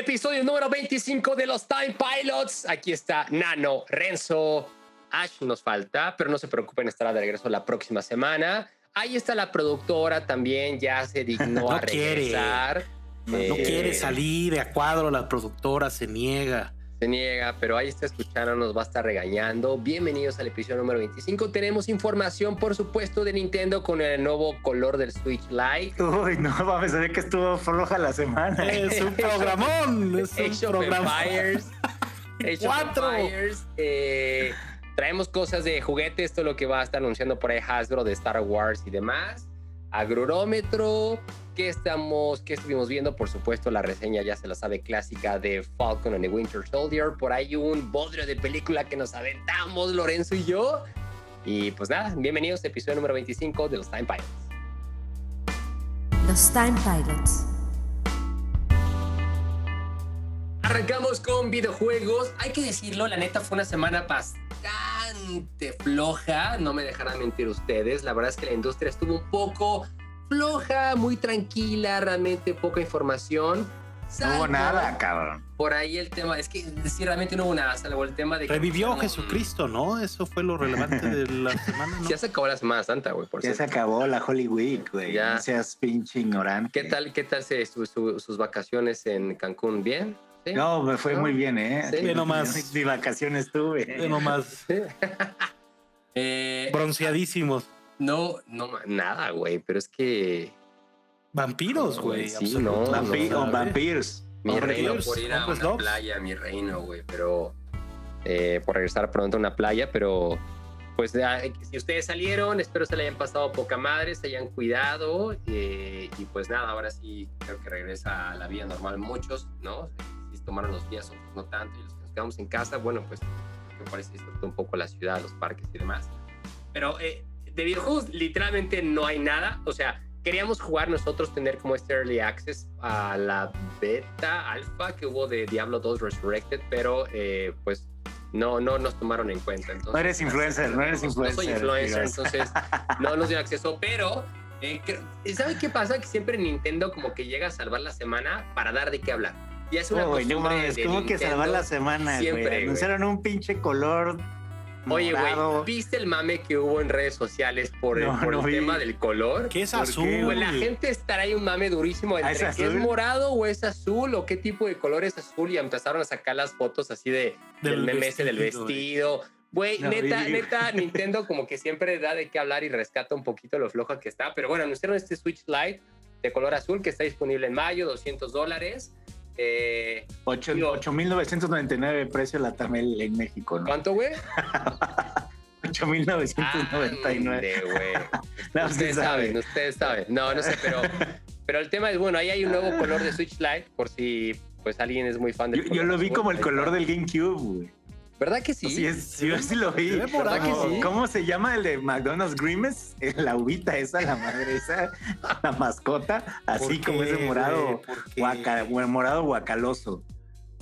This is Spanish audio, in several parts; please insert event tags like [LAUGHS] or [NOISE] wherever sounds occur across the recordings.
Episodio número 25 de los Time Pilots. Aquí está Nano, Renzo, Ash nos falta, pero no se preocupen, estará de regreso la próxima semana. Ahí está la productora también, ya se dignó [LAUGHS] No a quiere. regresar. No Eh, quiere salir de a cuadro, la productora se niega. Se niega, pero ahí está escuchando, nos va a estar regañando. Bienvenidos al episodio número 25. Tenemos información, por supuesto, de Nintendo con el nuevo color del Switch Lite. Uy, no mames, ve que estuvo floja la semana. Es un programón, es Age un of programa. Empires. Age of Cuatro. Empires. Eh, traemos cosas de juguetes, todo lo que va a estar anunciando por ahí Hasbro de Star Wars y demás. Agrurómetro. ¿Qué estamos, qué estuvimos viendo? Por supuesto, la reseña ya se la sabe clásica de Falcon and the Winter Soldier. Por ahí un bodrio de película que nos aventamos Lorenzo y yo. Y pues nada, bienvenidos a episodio número 25 de los Time Pilots. Los Time Pilots. Arrancamos con videojuegos. Hay que decirlo, la neta fue una semana bastante floja. No me dejarán mentir ustedes. La verdad es que la industria estuvo un poco floja, muy tranquila, realmente poca información. No hubo nada, cabrón. Por ahí el tema, es que sí, realmente no hubo nada, salvo el tema de que Revivió Jesucristo, ¿no? Eso fue lo relevante [LAUGHS] de la semana, ¿no? Ya se acabó la Semana Santa, güey, por Ya se cierto. acabó la Holy Week, güey. Ya. No seas pinche ignorante. ¿Qué tal, qué tal se, su- su- sus vacaciones en Cancún? ¿Bien? ¿Sí? No, me fue ¿No? muy bien, ¿eh? Sí. Ve nomás. Ni vacaciones tuve. Ve nomás [LAUGHS] Eh, bronceadísimos. no, no, nada, güey, pero es que Vampiros, güey. sí, no, Vampi- ¿no? o vampirs. Mi Hombre, reino por ir a una playa, mi reino, güey, pero eh, por regresar pronto a una playa, pero pues ya, eh, si ustedes salieron, espero se le hayan pasado poca madre, se hayan cuidado eh, y pues nada, ahora sí creo que regresa a la vida normal muchos, ¿no? Si tomaron los días, otros no tanto, y los que nos quedamos en casa, bueno, pues me parece disfrutar un poco la ciudad, los parques y demás. Pero eh, de videojuegos literalmente no hay nada, o sea, queríamos jugar nosotros, tener como este early access a la beta, alfa que hubo de Diablo 2 Resurrected, pero eh, pues no, no nos tomaron en cuenta. Entonces, No eres influencer, no eres No soy influencer, influencer, entonces no nos dio acceso, pero eh, creo- ¿sabe qué pasa? Que siempre Nintendo como que llega a salvar la semana para dar de qué hablar. Y es una Oh, güey, no mames, de ¿cómo que salvar la semana, siempre, güey? güey. Anunciaron un pinche color Oye, güey, morado. ¿viste el mame que hubo en redes sociales por el, No, por no el vi. tema del color? ¿Qué es ¿Por qué, azul? Güey? la gente estará ahí un mame durísimo Ah, entre ¿es que es azul? morado o es azul o qué tipo de color es azul y empezaron a sacar las fotos así de del, Del meme ese del vestido, vestido. Güey, No neta, vi. neta, Nintendo como que siempre da de qué hablar y rescata un poquito lo floja que está. Pero bueno, anunciaron este Switch Lite de color azul que está disponible en mayo, 200 dólares. Eh, Ocho- Digo- 8,999 precio la Tamel en México, ¿no? ¿Cuánto, güey? [LAUGHS] 8,999. Ande, güey. [LAUGHS] No, ustedes sabe. saben, ustedes saben. No, no sé, pero, pero el tema es, bueno, ahí hay un nuevo color de Switch Lite, por si pues alguien es muy fan del Yo, yo lo vi azul, como el color del GameCube, güey. ¿Verdad que sí? Sí, es- yo sí lo vi. ¿Cómo se llama el de McDonald's Grimace? Eh, La uvita esa, la madre esa, la mascota, así ¿Por como ese morado, guaca- morado guacaloso.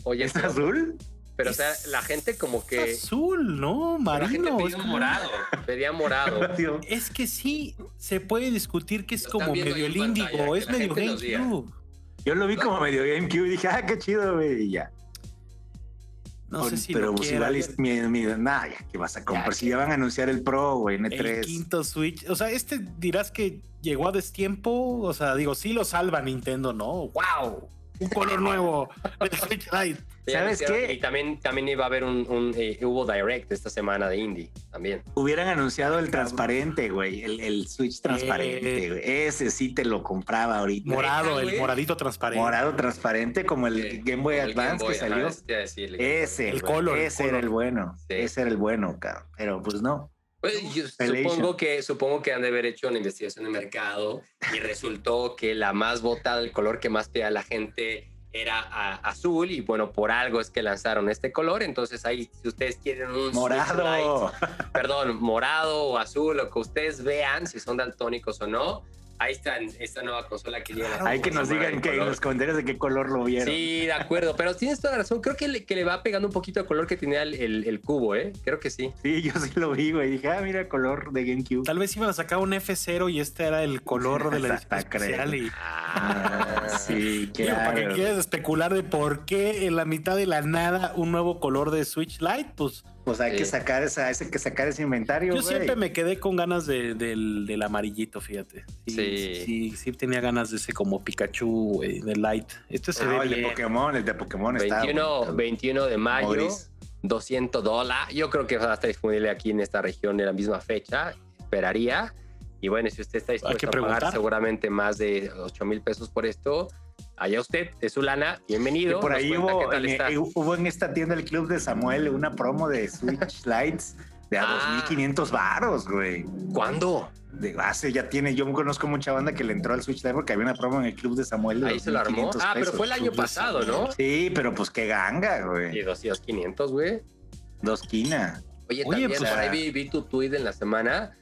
Oye, ¿Es pero, azul? pero, o sea, la gente como que... Azul, ¿no? la gente Marino. pedía es un como- morado, pedía morado. [LAUGHS] Tío, Es que sí, se puede discutir que es como medio el índigo, es la medio. GameCube. Yo lo vi como medio GameCube y dije, ah, qué chido, güey, y ya. No sé si Pero pues igual, es- mi, mi, nah, ya, ¿qué vas a comprar? Ya, si que- ya van a anunciar el Pro, güey, en El E3. quinto Switch. O sea, este dirás que llegó a destiempo. O sea, digo, sí lo salva Nintendo, ¿no? ¡Wow! Un color nuevo del Switch Lite. ¿Sabes qué? Y también, también iba a haber un, un, eh, hubo Direct esta semana de Indie, también. Hubieran anunciado el transparente, güey, el, el Switch transparente, Eh. güey. Ese sí te lo compraba ahorita. Morado, el moradito transparente. Morado transparente como el Sí, Game Boy el Game Advance Boy, que ajá, salió. eso te iba a decir, el Game. Ese, El color, el ese era color. el bueno. Sí. Ese era el bueno, cabrón. Pero pues no. Pues, yo supongo que, supongo que han de haber hecho una investigación de mercado y resultó que la más votada, el color que más pedía la gente era a- azul y bueno, por algo es que lanzaron este color. Entonces ahí, si ustedes quieren un Morado. Lite, perdón, morado o azul, lo que ustedes vean, si son daltónicos o no, ahí está esta nueva consola que llega. Hay que nos digan que en los comentarios de qué color lo vieron. Sí, de acuerdo, pero tienes toda la razón. Creo que le, que le va pegando un poquito de color que tenía el, el- el cubo, ¿eh? Creo que sí. Sí, yo sí lo vi, güey. Dije, ah, mira, color de GameCube. Tal vez iban a sacar un F0 y este era el color de la [LAUGHS] edición especial y Ah, Sí, [LAUGHS] Digo, para que quieras especular de por qué en la mitad de la nada un nuevo color de Switch Lite, pues Pues hay que sacar esa, hay que sacar ese inventario. yo siempre me quedé con ganas de- del, del amarillito, fíjate. Sí. sí, sí, sí tenía ganas de ese como Pikachu, güey, de Light. Este se No, ve el de. Pokémon, el de Pokémon está. 21, bonito. 21 de mayo, Maurice. 200 dólares. Yo creo que va a estar disponible aquí en esta región en la misma fecha. Esperaría. Y bueno, si usted está dispuesto a pagar seguramente más de 8 mil pesos por esto, allá usted, es su lana, Y bienvenido. por ahí hubo qué tal en, está. eh, hubo en esta tienda el club de Samuel una promo de Switch [LAUGHS] Lights de a Ah. 2500 varos, güey. ¿Cuándo? De hace ya tiene, yo conozco mucha banda que le entró al Switch Lite porque había una promo en el club de Samuel. De Ahí se lo armó. 2,500 Ah, pero fue el año pasado, ¿no? Sí, pero pues qué ganga, Y güey. 200, 500, güey. Dos quina. Oye, Oye, también pues, por ahí ah. vi, vi tu tweet en la semana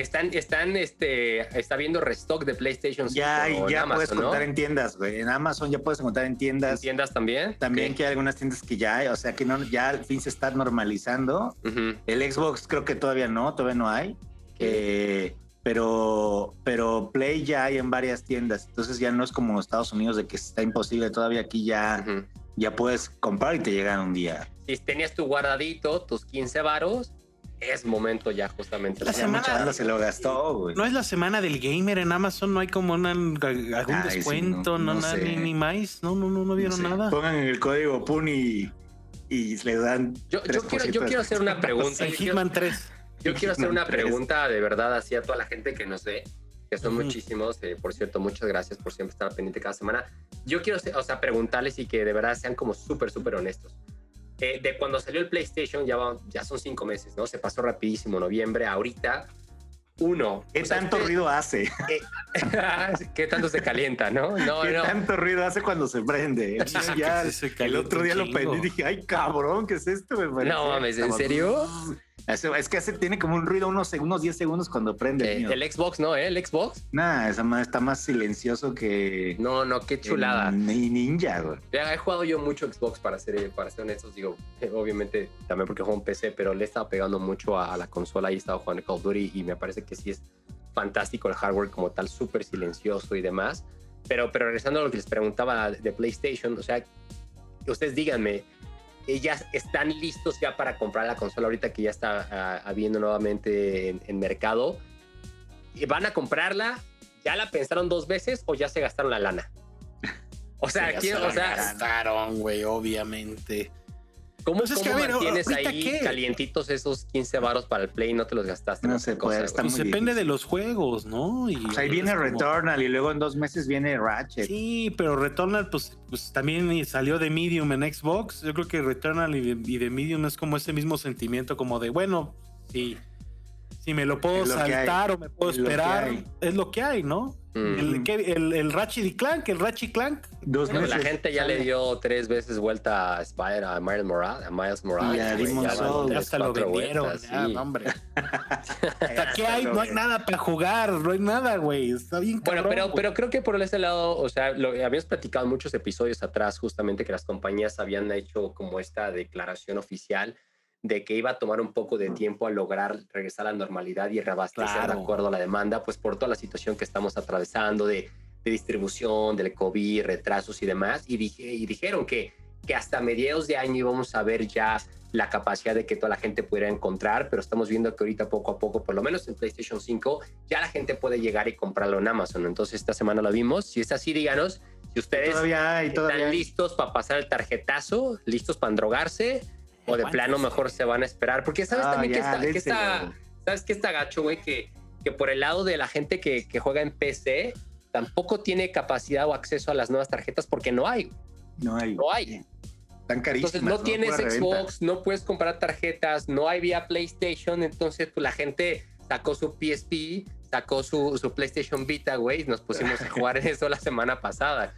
están, están, este, está viendo restock de PlayStation 5 Ya, y en ya Amazon, puedes ¿no? contar en tiendas, güey. En Amazon ya puedes encontrar en ¿En tiendas. tiendas también? También Ok. que hay algunas tiendas que ya hay, o sea que no, ya al fin se está normalizando. Ujú. El Xbox creo que todavía no, todavía no hay. Eh, pero, pero Play ya hay en varias tiendas. Entonces ya no es como Estados Unidos de que está imposible. Todavía aquí ya, Ujú. ya puedes comprar y te llegan un día. Si tenías tu guardadito, tus 15 varos, es momento ya justamente. La semana- se lo gastó, güey. No es la semana del gamer en Amazon, no hay como una- algún Ay, sí, descuento, no- no, no nada, ni, ni más, no, no, no, no vieron No sé. nada. Pongan en el código PUN y, y les dan. Yo, yo 3% quiero, yo quiero hacer una pregunta. En Hitman 3. yo quiero hacer una pregunta de verdad así a toda la gente que nos ve, que son muchísimos. eh, por cierto, muchas gracias por siempre estar pendiente cada semana. Yo quiero o sea, preguntarles y que de verdad sean como súper, súper honestos. Eh, de cuando salió el PlayStation, ya, va- ya son cinco meses, ¿no? Se pasó rapidísimo noviembre. Ahorita, uno. ¿Qué o sea, tanto usted- ruido hace? [LAUGHS] ¿Qué tanto se calienta, no? No, ¿Qué no. tanto ruido hace cuando se prende? Sí, [LAUGHS] sí, ya, se el otro día lo prendí y dije, ay, cabrón, ¿qué es esto? Me No mames, ¿en serio? Es que hace, tiene como un ruido unos, seg- unos 10 segundos cuando prende. Eh, el el Xbox, ¿no? ¿Eh? El Xbox. Nah, esa está más silencioso que. No, no, qué chulada. Ni ninja, güey. Ya he jugado yo mucho Xbox para ser, para ser honestos, digo, [LAUGHS] obviamente también porque juego en PC, pero le he estado pegando mucho a, a la consola y he estado jugando Call of Duty y me parece que sí es fantástico el hardware como tal, súper silencioso y demás. Pero, pero regresando a lo que les preguntaba de PlayStation, o sea, ustedes díganme, ¿ya están listos ya para comprar la consola ahorita que ya está ah, habiendo nuevamente en, en mercado? ¿Y ¿Van a comprarla? ¿Ya la pensaron dos veces o ya se gastaron la lana? O sea, se o sea, gastaron, güey, obviamente. ¿Cómo, Pues es que, cómo ver, mantienes ¿ahorita ahí qué? calientitos esos 15 varos para el Play y no te los gastaste? No se puede, cosa, está güey? Pues depende de los juegos, ¿no? Y O sea, ahí viene como- Returnal y luego en dos meses viene Ratchet. Sí, pero Returnal, pues, pues también salió de Medium en Xbox. Yo creo que Returnal y de, y de Medium es como ese mismo sentimiento, como de, bueno, si, si me lo puedo saltar o me puedo Es esperar, es lo que hay, ¿no? Mm. El, que- el, el Ratchet y Clank, el Ratchet y Clank. Dos Bueno, meses. la gente ya le dio tres veces vuelta a Spider, a Miles Morales, a Miles Morales. Ya van Souls. tres, hasta lo vendieron. vueltas, ya, sí. hombre. [LAUGHS] Hasta que hay, no hay nada para jugar, no hay nada, güey. Está bien Bueno, cabrón, pero, pero creo que por ese lado, o sea, lo habíamos platicado en muchos episodios atrás, justamente que las compañías habían hecho como esta declaración oficial de que iba a tomar un poco de tiempo a lograr regresar a la normalidad y reabastecer Claro. de acuerdo a la demanda, pues por toda la situación que estamos atravesando de, de distribución, del COVID, retrasos y demás. Y, dije, y dijeron que, que hasta mediados de año íbamos a ver ya la capacidad de que toda la gente pudiera encontrar, pero estamos viendo que ahorita poco a poco, por lo menos en PlayStation 5, ya la gente puede llegar y comprarlo en Amazon. Entonces esta semana lo vimos. Si es así, díganos si ustedes Todavía hay, todavía están hay. listos para pasar el tarjetazo, listos para drogarse, o de plano mejor se van a esperar. Porque sabes Ah, también que, está, que está- sabes que está gacho, güey, que, que por el lado de la gente que, que juega en PC, tampoco tiene capacidad o acceso a las nuevas tarjetas porque no hay. No hay. No hay. Están carísimas. Entonces no tienes. Xbox, no puedes comprar tarjetas, no hay vía PlayStation, entonces pues la gente sacó su PSP, sacó su, su PlayStation Vita, güey, y nos pusimos a jugar en [LAUGHS] eso la semana pasada.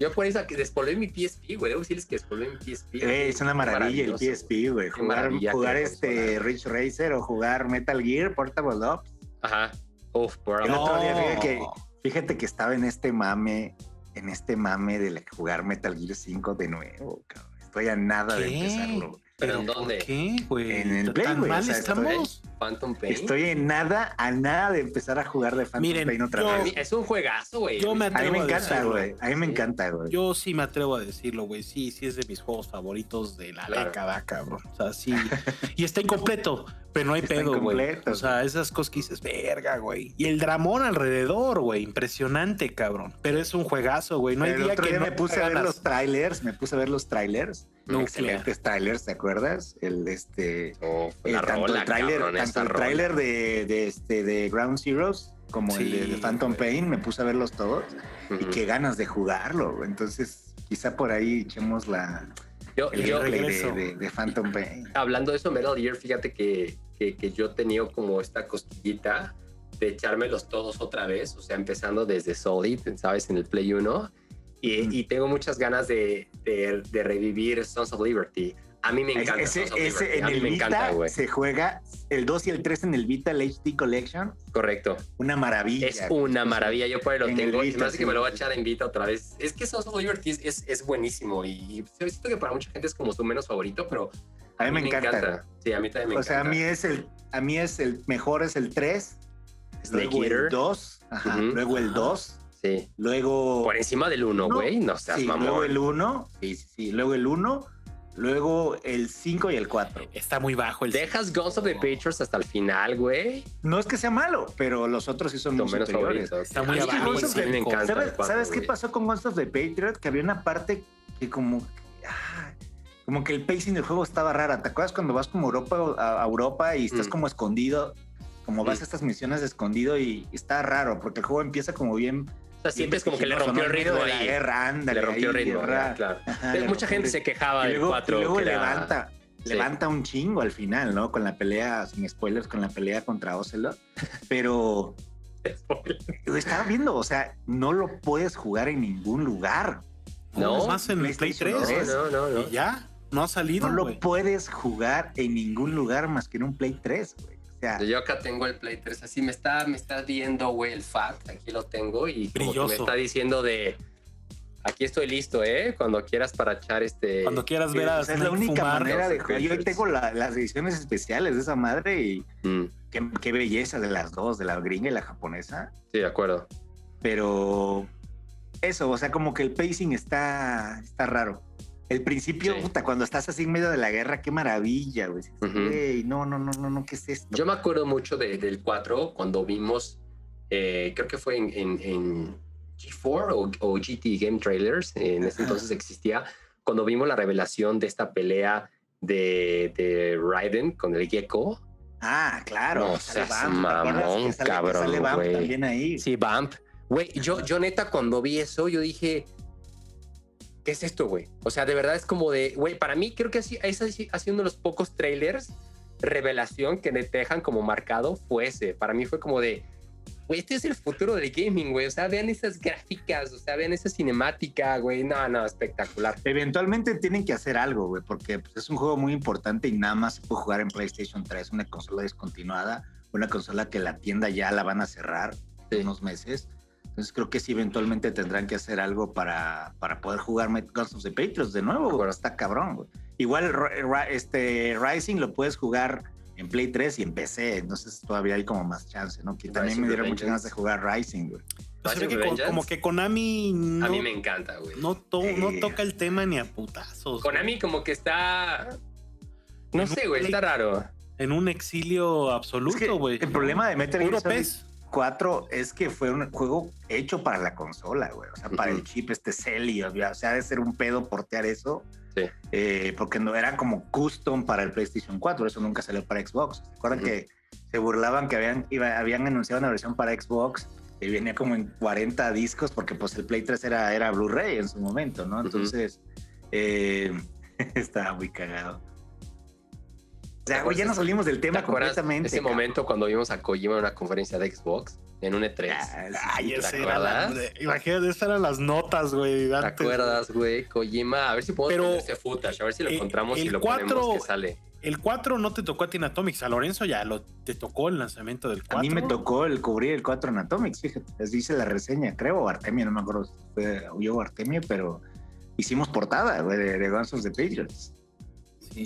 Yo por eso que despolvé mi PSP, güey, debo decirles que despolvé mi PSP. Eh, es una maravilla el. PSP, güey. Jugar, jugar este. Ridge Racer o jugar Metal Gear, Portable Ops. Ajá. Uf, por El amor. otro día, No. fíjate que, fíjate que estaba en este mame, en este mame de jugar Metal Gear 5 de nuevo, cabrón. Estoy a nada de ¿Qué? empezarlo. ¿Pero en dónde? ¿Qué, güey? En el Play, ¿Tan güey, mal o sea, estamos? Phantom Pain. Estoy en nada, a nada de empezar a jugar de Phantom Miren, Pain otra yo- vez. es un juegazo, güey. Yo me A mí me a encanta, güey. A mí me encanta, güey. Yo sí me atrevo a decirlo, güey. Sí, sí es de mis juegos favoritos de la Claro. década, cabrón. O sea, sí. [LAUGHS] y está incompleto, pero no hay Está pedo, güey. incompleto, O sea, esas cosas que dices, verga, güey. Y el dramón alrededor, güey. Impresionante, cabrón. Pero es un juegazo, güey. No hay el día otro que día no me puse a ver ganas. los trailers, me puse a ver los trailers. Nuclear. Excelentes trailers, ¿te acuerdas? El este Oh, eh, tanto rola, el trailer, cabrón, tanto el tráiler de, de este de Ground Zeroes como el de, Sí, de Phantom güey. Pain, me puse a verlos todos y Ujú. qué ganas de jugarlo. Entonces, quizá por ahí echemos la Yo, el yo, de, de- de Phantom Pain. hablando de eso, Metal Gear, fíjate que, que, que yo he tenido como esta cosquillita de echármelos todos otra vez, o sea, empezando desde Solid, ¿sabes? En el Play 1. Y, Ujú. y tengo muchas ganas de, de, de revivir Sons of Liberty. A mí me encanta. Ese, Sons of ese Liberty. en a mí el me Vita encanta, güey. se juega el 2 y el 3 en el Vita, el HD Collection. Correcto. Una maravilla. Es una maravilla. Yo por ahí lo tengo. Y Vita, me hace sí. que me lo voy a echar en Vita otra vez. Es que Sons of Liberty es, es, es buenísimo. Y, y siento que para mucha gente es como su menos favorito, pero A mí me encanta. Sí, a mí también me o encanta. sea, a mí es el a mí es el mejor es el 3, Snake luego Eater. el 2, ajá, Ujú. luego el Ajá. 2, Sí. luego Por encima del 1, No, güey. No, seas sí, luego el 1, sí, sí, sí, luego el 1, luego el 5 y el 4. Está muy bajo el. Dejas Guns of the Patriots hasta el final, güey. No es que sea malo, pero los otros sí son muy menos superiores. favoritos. Está muy abajo el sí me cinco. encanta. ¿Sabes, cuatro, sabes qué pasó con Ghost of the Patriot? Que había una parte que como ah, como que el pacing del juego estaba rara. ¿Te acuerdas cuando vas como Europa a, a Europa y estás Mm. como escondido? Como vas Mm. a estas misiones de escondido y está raro porque el juego empieza como bien. Sea, sientes como que le rompió el ritmo de la ahí. guerra, ándale, Le rompió el ritmo, guerra. claro. Ajá, Mucha gente el se quejaba y del luego, 4. y luego que era- levanta, Sí. levanta un chingo al final, ¿no? Con la pelea, sin spoilers, con la pelea contra Ocelot. [LAUGHS] Pero estaba viendo, o sea, no lo puedes jugar en ningún lugar. No, Es más en el Play PlayStation 3. No, no, no. Y ya. No ha salido, No lo puedes jugar en ningún lugar más que en un Play 3, güey. Yo acá tengo el Play 3, así me está, me está viendo, güey, el FAT, aquí lo tengo y como que me está diciendo de, aquí estoy listo, ¿eh? Cuando quieras para echar este... Cuando quieras ver a o sea, es la única fumar. manera de jugar. Yo tengo la- las ediciones especiales de esa madre y Mm, qué, qué belleza de las dos, de la gringa y la japonesa. sí, de acuerdo. Pero eso, o sea, como que el pacing está, está raro. El principio, Sí. puta, cuando estás así en medio de la guerra, qué maravilla, güey. Dices, Ujú. "Güey, no, no, no, no, no, ¿qué es esto? Yo me acuerdo mucho de- del 4 cuando vimos, eh, creo que fue en, en- en G4 o, o GT Game Trailers, en ese entonces existía, cuando vimos la revelación de esta pelea de, de Raiden con el Gecko. Ah, claro. No sale seas Vamp, ¿te acuerdas mamón, que sale- que cabrón, Sale Vamp también ahí. Sí, Vamp. Güey, yo, yo neta cuando vi eso, yo dije, ¿qué es esto, güey? O sea, de verdad es como de, güey, para mí creo que así, es así, así uno de los pocos trailers revelación que te dejan como marcado fue ese. Para mí fue como de, güey, este es el futuro del gaming, güey. O sea, vean esas gráficas, o sea, vean esa cinemática, güey. No, no, espectacular. Eventualmente tienen que hacer algo, güey, porque pues, es un juego muy importante y nada más se puede jugar en PlayStation 3, una consola descontinuada, una consola que la tienda ya la van a cerrar Sí. unos meses. Entonces creo que sí, eventualmente tendrán que hacer algo para, para poder jugar Guns of the Patriots de nuevo, güey. acuerdo. Está cabrón, güey. Igual este Rising lo puedes jugar en Play 3 y en PC, entonces todavía hay como más chance, ¿no? Que también Rising me dieron muchas ganas de jugar Rising, güey. Se ve Rising que con- como que Konami no, A mí me encanta, güey. no, to- no toca el tema ni a putazos. Konami como que está... No En sé, güey, Play- está raro. En un exilio Es que absoluto, güey. el problema de Metal Gear Solid. 4 es que fue un juego hecho para la consola, güey. O sea, para el chip este Celly, o sea, de ser un pedo portear eso. Sí. eh, porque no era como custom para el PlayStation 4, eso nunca salió para Xbox. ¿Se acuerdan que se burlaban que habían, iba- habían anunciado una versión para Xbox y venía como en 40 discos porque pues el Play 3 era, era Blu-ray en su momento, ¿no? Entonces, eh, [LAUGHS] estaba muy cagado. O sea, güey, ya nos salimos del ¿Te tema completamente. ese cabrón. momento cuando vimos a Kojima en una conferencia de Xbox en un E3? Ah, Ay, ¿te ese era la- Imagínate, esas eran las notas, güey. ¿Te acuerdas, güey? Kojima, a ver si podemos Pero, ver ese footage, a ver si lo eh, encontramos y lo cuatro- ponemos que sale. El 4 no te tocó a ti en Atomics. A Lorenzo ya lo, te tocó el lanzamiento del 4. A mí me tocó el cubrir el 4 en Atomics, fíjate. Les dice la reseña, creo, o Artemio, no me acuerdo si fue yo o Artemio, pero hicimos portada, güey, de, de Guns of the Patriots.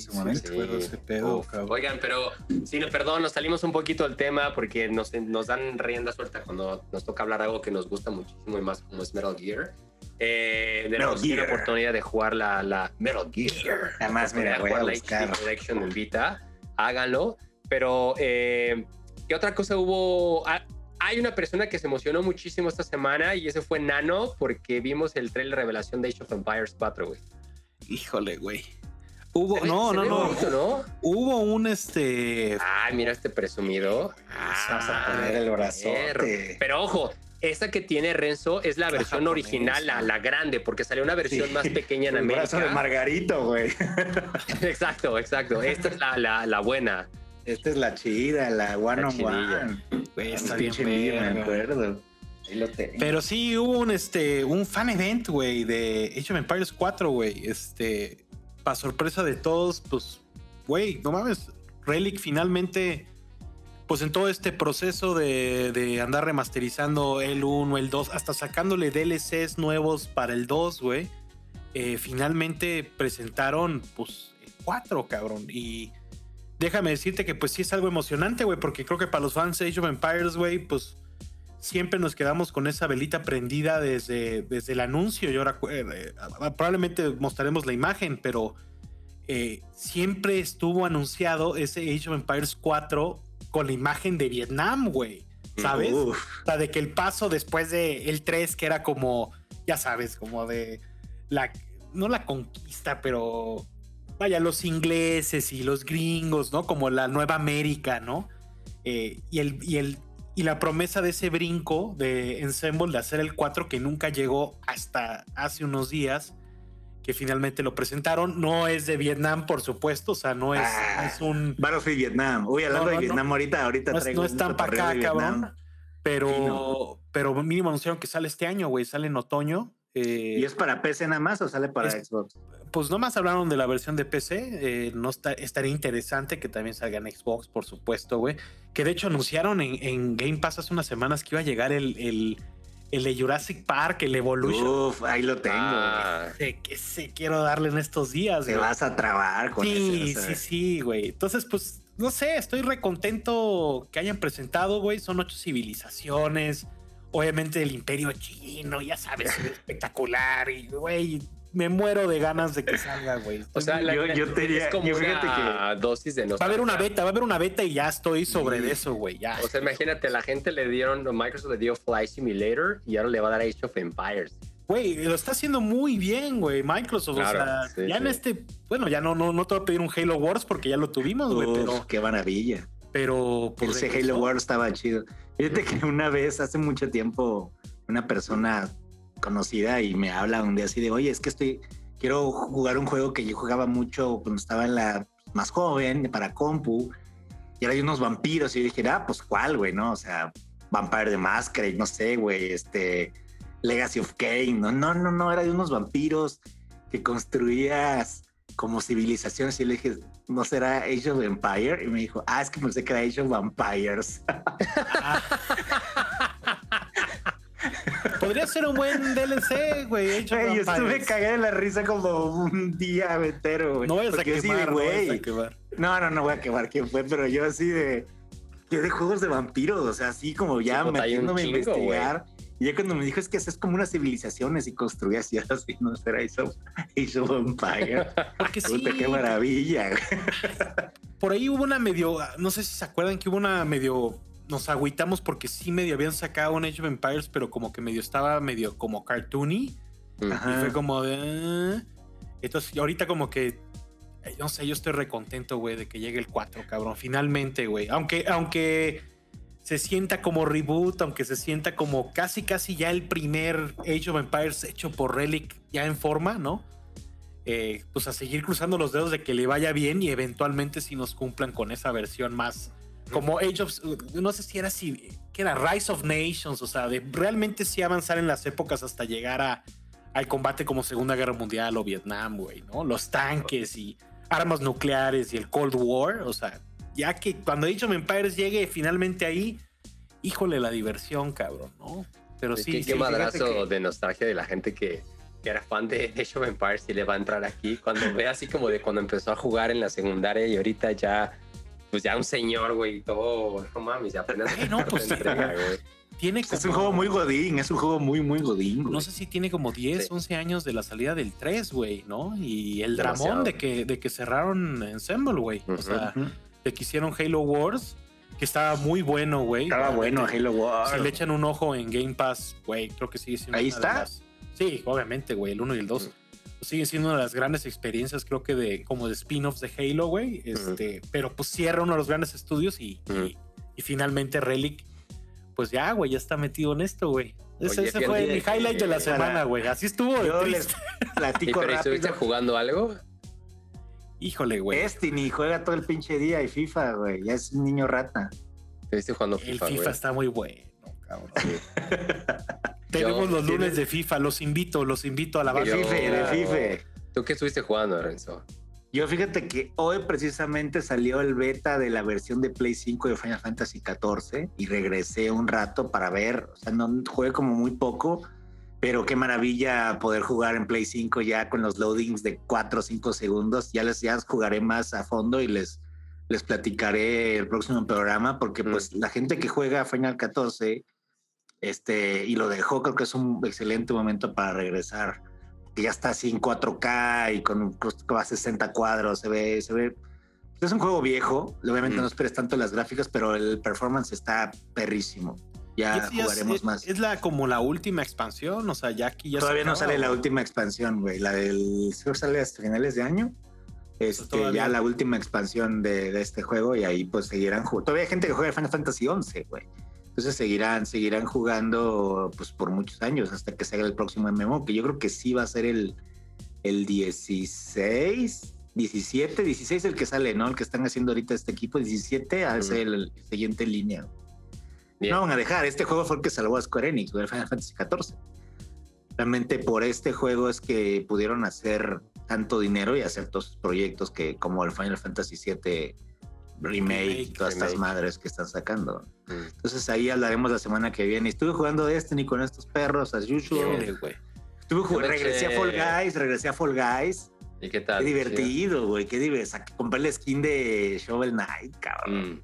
Sí, en ese momento. sí. recuerdo ese pedo, cabrón. Oigan, pero sí, no, perdón, nos salimos un poquito del tema porque nos, nos dan rienda suelta cuando nos toca hablar algo que nos gusta muchísimo y más como es Metal Gear. Eh, de Metal Gear. oportunidad de jugar la, la Metal Gear. Además, mira, oportunidad de voy a la buscar. HD Collection en Vita, háganlo. Pero, eh, ¿qué otra cosa hubo? Ah, hay una persona que se emocionó muchísimo esta semana y ese fue Nano porque vimos el trailer revelación de Age of Empires 4, güey. Híjole, güey. Hubo, ve- no, no, no. bonito, ¿no? Hubo un este. Ay, mira este presumido. Vas a poner el perro. Pero ojo, esta que tiene Renzo es la versión original, la, la grande, porque salió una versión Sí. más pequeña en El brazo de América. Margarito, güey. [LAUGHS] exacto, exacto. Esta es la, la, la buena. Esta es la chida, la one La on one. Güey, está Está bien me acuerdo. Ahí lo tengo. Pero sí hubo un este un fan event, güey, de Age of Empires 4, güey. Este, para sorpresa de todos, pues, güey, no mames, Relic finalmente, pues en todo este proceso de, de andar remasterizando el 1, el 2, hasta sacándole DLCs nuevos para el 2, güey, eh, finalmente presentaron, pues, el 4, cabrón. Y déjame decirte que, pues, sí es algo emocionante, güey, porque creo que para los fans de Age of Empires, güey, pues siempre nos quedamos con esa velita prendida desde, desde el anuncio. Y ahora eh, probablemente mostraremos la imagen, pero eh, siempre estuvo anunciado ese Age of Empires 4 con la imagen de Vietnam, güey. ¿Sabes? Uf, O sea, de que el paso después de el 3, que era como, ya sabes, como de la, no la conquista, pero vaya, los ingleses y los gringos, ¿no? Como la Nueva América, ¿no? Eh, y, el, y, el, y la promesa de ese brinco de Ensemble de hacer el 4 que nunca llegó hasta hace unos días, que finalmente lo presentaron. No es de Vietnam, por supuesto, o sea, no es, Ah. es un... Battlefield Vietnam. Uy, hablando No, de no, Vietnam ahorita, ahorita No traigo no es tan para acá, cabrón. Pero, pero mínimo anunciaron que sale este año, güey. Sale en otoño. Eh, ¿Y es para PC nada más o sale para Es- Xbox? Pues nomás hablaron de la versión de PC. eh, no está, estaría interesante que también salga en Xbox, por supuesto, güey. Que de hecho anunciaron en, en Game Pass hace unas semanas que iba a llegar el, el, el de Jurassic Park, el Evolution. Uf, ahí lo tengo. Ah, que se quiero darle en estos días, Te güey. vas a trabar con Sí, ese. o sea. sí, sí, güey. Entonces, pues, no sé, estoy recontento que hayan presentado, güey. Son ocho civilizaciones. Obviamente el imperio chino, ya sabes, espectacular. Y, güey, me muero de ganas de que salga, güey. o sea, la, Yo- yo es te diría- como yo fíjate una dosis de va a haber una nostalgia. beta, va a haber una beta y ya estoy sobre Sí. de eso, güey. Ya. O sea, imagínate, la gente le dieron, Microsoft le dio Fly Simulator y ahora le va a dar Age of Empires. Güey, lo está haciendo muy bien, güey. Microsoft, Claro, o sea, sí, ya en este, bueno, ya no, no, no te voy a pedir un Halo Wars porque ya lo tuvimos, güey, pero, qué maravilla. pero pues, Ese. Halo Wars estaba chido. Fíjate que una vez, hace mucho tiempo, una persona conocida y me habla un día así de, oye, es que estoy, quiero jugar un juego que yo jugaba mucho cuando estaba en la más joven, para compu, y ahora hay unos vampiros, y yo dije, ah, pues cuál, güey, ¿no? O sea, Vampire de Masquerade, no sé, güey, este, Legacy of Kain, no, no, no, no, era de unos vampiros que construías como civilizaciones, y le dije, ¿no será Age of Empire? Y me dijo, ah, es que pensé que era Age of Vampires. [LAUGHS] Podría ser un buen DLC, güey. Yo estuve cagado de la risa como un día entero, güey. No vayas a quemar, no a güey. quemar. No, no, no voy a quemar quién fue, pero yo así de. Yo de juegos de vampiros, o sea, así como ya Sí, pues, metiéndome a chingo, investigar. Y ya cuando me dijo es que es como unas civilizaciones y construías y así, no será Age of Empire. Porque sí, Puta, qué maravilla. güey. por ahí hubo una medio, no sé si se acuerdan que hubo una medio, nos agüitamos porque sí medio habían sacado un Age of Empires, pero como que medio estaba medio como cartoony. Ajá. Y fue como de... "Ah". Entonces, ahorita como que... eh, No sé, yo estoy recontento, güey, de que llegue el 4, cabrón. Finalmente, güey. Aunque, aunque se sienta como reboot, aunque se sienta como casi, casi ya el primer Age of Empires hecho por Relic ya en forma, ¿no? Eh, pues a seguir cruzando los dedos de que le vaya bien y eventualmente si nos cumplan con esa versión más como Age of no sé si era así que era Rise of Nations o sea de realmente sí avanzar en las épocas hasta llegar a al combate como Segunda Guerra Mundial o Vietnam güey no los tanques y armas nucleares y el Cold War o sea ya que cuando Age of Empires llegue finalmente ahí híjole la diversión cabrón no pero sí, qué, sí, qué madrazo que- de nostalgia de la gente que, que era fan de [LAUGHS] Age of Empires y le va a entrar aquí cuando ve así como de cuando empezó a jugar en la secundaria y ahorita ya, pues ya un señor, güey, y todo, no mames, ya apenas. No, [LAUGHS] pues, entrega. Tiene Es un como- juego muy godín, es un juego muy, muy godín. güey. No sé si tiene como 10, Sí. 11 años de la salida del 3, güey, ¿no? Y el Demasiado, dramón de que, de que cerraron Ensemble, güey. O sea, Ujú. de que hicieron Halo Wars, que estaba muy bueno, güey. Estaba bueno Halo Wars. Si le echan un ojo en Game Pass, güey, creo que sigue siendo Ahí una de está. las- Sí, obviamente, güey, el 1 y el 2. Sigue siendo una de las grandes experiencias, creo que de como de spin-offs de Halo, güey. Este, Pero pues cierra uno de los grandes estudios y, y- finalmente Relic, pues ya, güey, ya está metido en esto, güey. Ese, Oye, ese fíjate fue mi highlight de la para- semana, güey. Así estuvo Yo les triste. ¿Y [LAUGHS] platico pero estuviste jugando algo? Híjole, güey. Destiny juega todo el pinche día y FIFA, güey. Ya es un niño rata. Estuviste jugando El FIFA, FIFA güey. está muy bueno, cabrón. [LAUGHS] Tenemos Yo- los lunes de FIFA, los invito, los invito a la De banda. Yo- FIFA, de FIFA. ¿Tú qué estuviste jugando, Lorenzo? Yo fíjate que hoy precisamente salió el beta de la versión de Play 5 de Final Fantasy XIV y regresé un rato para ver, o sea, no jugué como muy poco, pero qué maravilla poder jugar en Play 5 ya con los loadings de 4 o 5 segundos. Ya les ya jugaré más a fondo y les, les platicaré el próximo programa porque Mm. pues la gente que juega Final 14 este, y lo dejó, creo que es un excelente momento para regresar que ya está así en 4K y con creo que va a 60 cuadros, se ve, se ve. Es un juego viejo, obviamente Mm. no esperes tanto las gráficas, pero el performance está perrísimo. Ya jugaremos es, más. Es la como la última expansión, o sea, ya aquí ya se Todavía no sale la última expansión, güey. La del creo que sale hasta finales de año. Este, todavía- ya la última expansión de, de este juego y ahí pues seguirán jugando. Todavía hay gente que juega Final Fantasy 11, güey. Entonces seguirán, seguirán jugando pues por muchos años hasta que se haga el próximo MMO, que yo creo que sí va a ser el, el 16, 17, 16 el que sale, ¿no? El que están haciendo ahorita este equipo, 17 a ser el, el siguiente en línea. Bien. No van a dejar, este juego fue el que salvó a Square Enix, el Final Fantasy XIV. Realmente por este juego es que pudieron hacer tanto dinero y hacer todos sus proyectos que como el Final Fantasy VII remake, y Remake, todas estas madres que están sacando. Entonces ahí hablaremos la semana que viene. Estuve jugando Destiny con estos perros, as usual. Güey. Estuve regresé a Fall Guys, regresé a Fall Guys. ¿Y qué tal? Qué divertido, güey, qué divertido. Compré el skin de Shovel Knight, cabrón. Mm.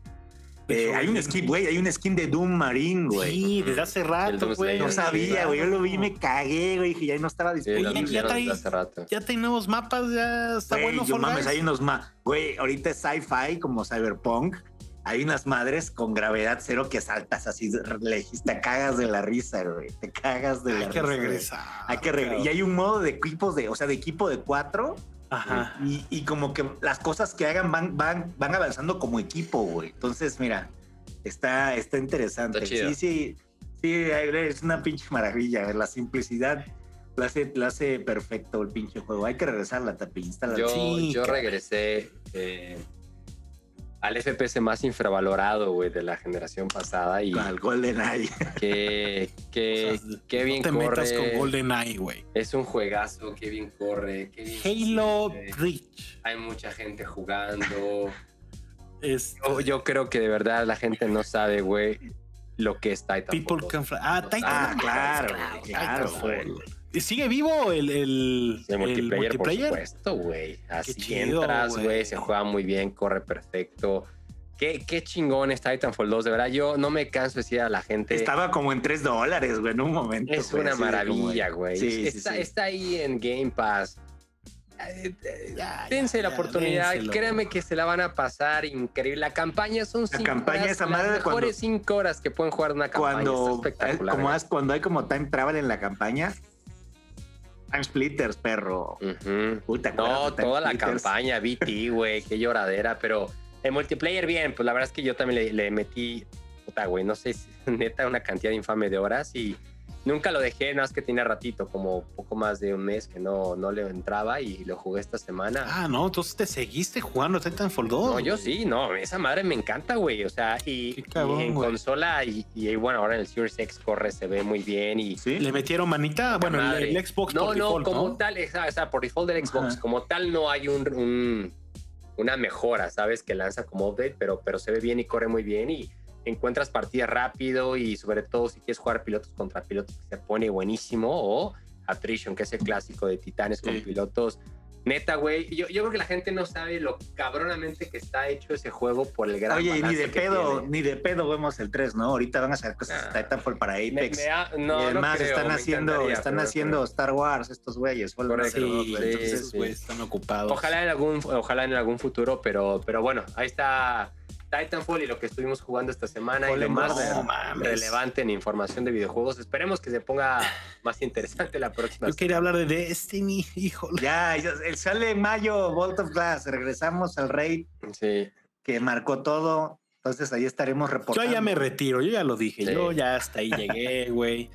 Eh, hay un skin, güey, hay un skin de Doom Marine, güey. Sí, desde hace rato, güey. No sabía, güey. Yo lo vi y me cagué, güey. Dije, ya no estaba Sí, disponible. Oye, ya trae- hace rato. Ya hay nuevos mapas, ya está Güey, bueno. yo mames, hay unos más. Güey, ahorita es sci-fi como cyberpunk. Hay unas madres con gravedad cero que saltas así, le- te cagas de la risa, güey. Te cagas de la Hay que risa, güey. regresar. Hay que regresar. Y hay un modo de equipos de, o sea, de equipo de cuatro. Ajá. Y, y como que las cosas que hagan van, van, van avanzando como equipo, güey. Entonces, mira, está, está interesante. Está chido. Sí, sí, sí, es una pinche maravilla. La simplicidad la hace, la hace perfecto el pinche juego. Hay que regresar la tapi. Yo, Sí, yo regresé eh, al FPS más infravalorado, güey, de la generación pasada y Al Golden Eye. que, [LAUGHS] que, O sea, qué bien no te corre. metas con GoldenEye, güey. Es un juegazo, qué bien corre. Qué bien se Halo. Reach. Hay mucha gente jugando. [LAUGHS] Es Yo, yo creo que de verdad la gente no sabe, güey, lo que es Titanfall. People 2. Can Fly. Ah, Titan. Ah, claro, claro, Titanfall. ¿Y ¿Sigue vivo el, el, El multiplayer, por multiplayer? supuesto, güey. Así chido, entras, güey. se juega muy bien, corre perfecto. Qué, qué chingón es Titanfall 2, de verdad. Yo no me canso de decir a la gente. Estaba como en 3 dólares, güey, en un momento. es güey, una maravilla, güey. Sí, sí, está, sí. está ahí en Game Pass. Eh, eh, Ya, Dense ya, la ya, oportunidad, dénselo. créanme que se la van a pasar increíble. La campaña son cinco campaña horas, esa las madre de mejores cuando- cinco horas que pueden jugar una campaña. Cuando, Está espectacular. como cuando hay como time travel en la campaña. Time Splitters, perro. Ujú. Uy, ¿te acuerdas No, toda la Splitters? campaña, [LAUGHS] BT, güey, qué lloradera, pero el multiplayer bien, pues la verdad es que yo también le, le metí, puta, güey, no sé, si- [LAUGHS] neta, una cantidad infame de horas y nunca lo dejé, nada más que tenía ratito, como poco más de un mes que no, no le entraba y lo jugué esta semana. Ah, no, entonces te seguiste jugando Titanfall 2. No, yo sí, no, esa madre me encanta, güey. O sea, y, Qué cabrón, y en güey. consola y, y bueno, ahora en el Series X corre, se ve muy bien y Sí. Le metieron manita, bueno, el, el Xbox no, por no, default, como ¿no? tal, o sea, por default del Xbox, Ajá. como tal no hay un, un- una mejora, ¿sabes? Que lanza como update, pero, pero se ve bien y corre muy bien y encuentras partidas rápido y sobre todo si quieres jugar pilotos contra pilotos se pone buenísimo o Attrition, que es el clásico de Titanes con pilotos. Neta, güey, yo, yo creo que la gente no sabe lo cabronamente que está hecho ese juego por el gran Oye, ni de que pedo, tiene. ni de pedo vemos el 3, ¿no? Ahorita van a sacar cosas Nah. Titanfall para Apex. me da- no, y no además creo, están haciendo, están haciendo Star Wars estos Correcto, Sí, sí, güeyes están ocupados. Ojalá en algún, ojalá en algún futuro, pero, pero bueno, ahí está Titanfall y lo que estuvimos jugando esta semana y lo más. No relevante en información de videojuegos. Esperemos que se ponga [LAUGHS] más interesante la próxima. Yo quería hablar de Destiny, híjole. Ya, ya, el sale en mayo, Vault of Glass. Regresamos al raid Sí. que marcó todo. Entonces ahí estaremos Yo reportando. ya me retiro, yo ya lo dije, Sí. yo ya hasta ahí llegué, [LAUGHS] güey.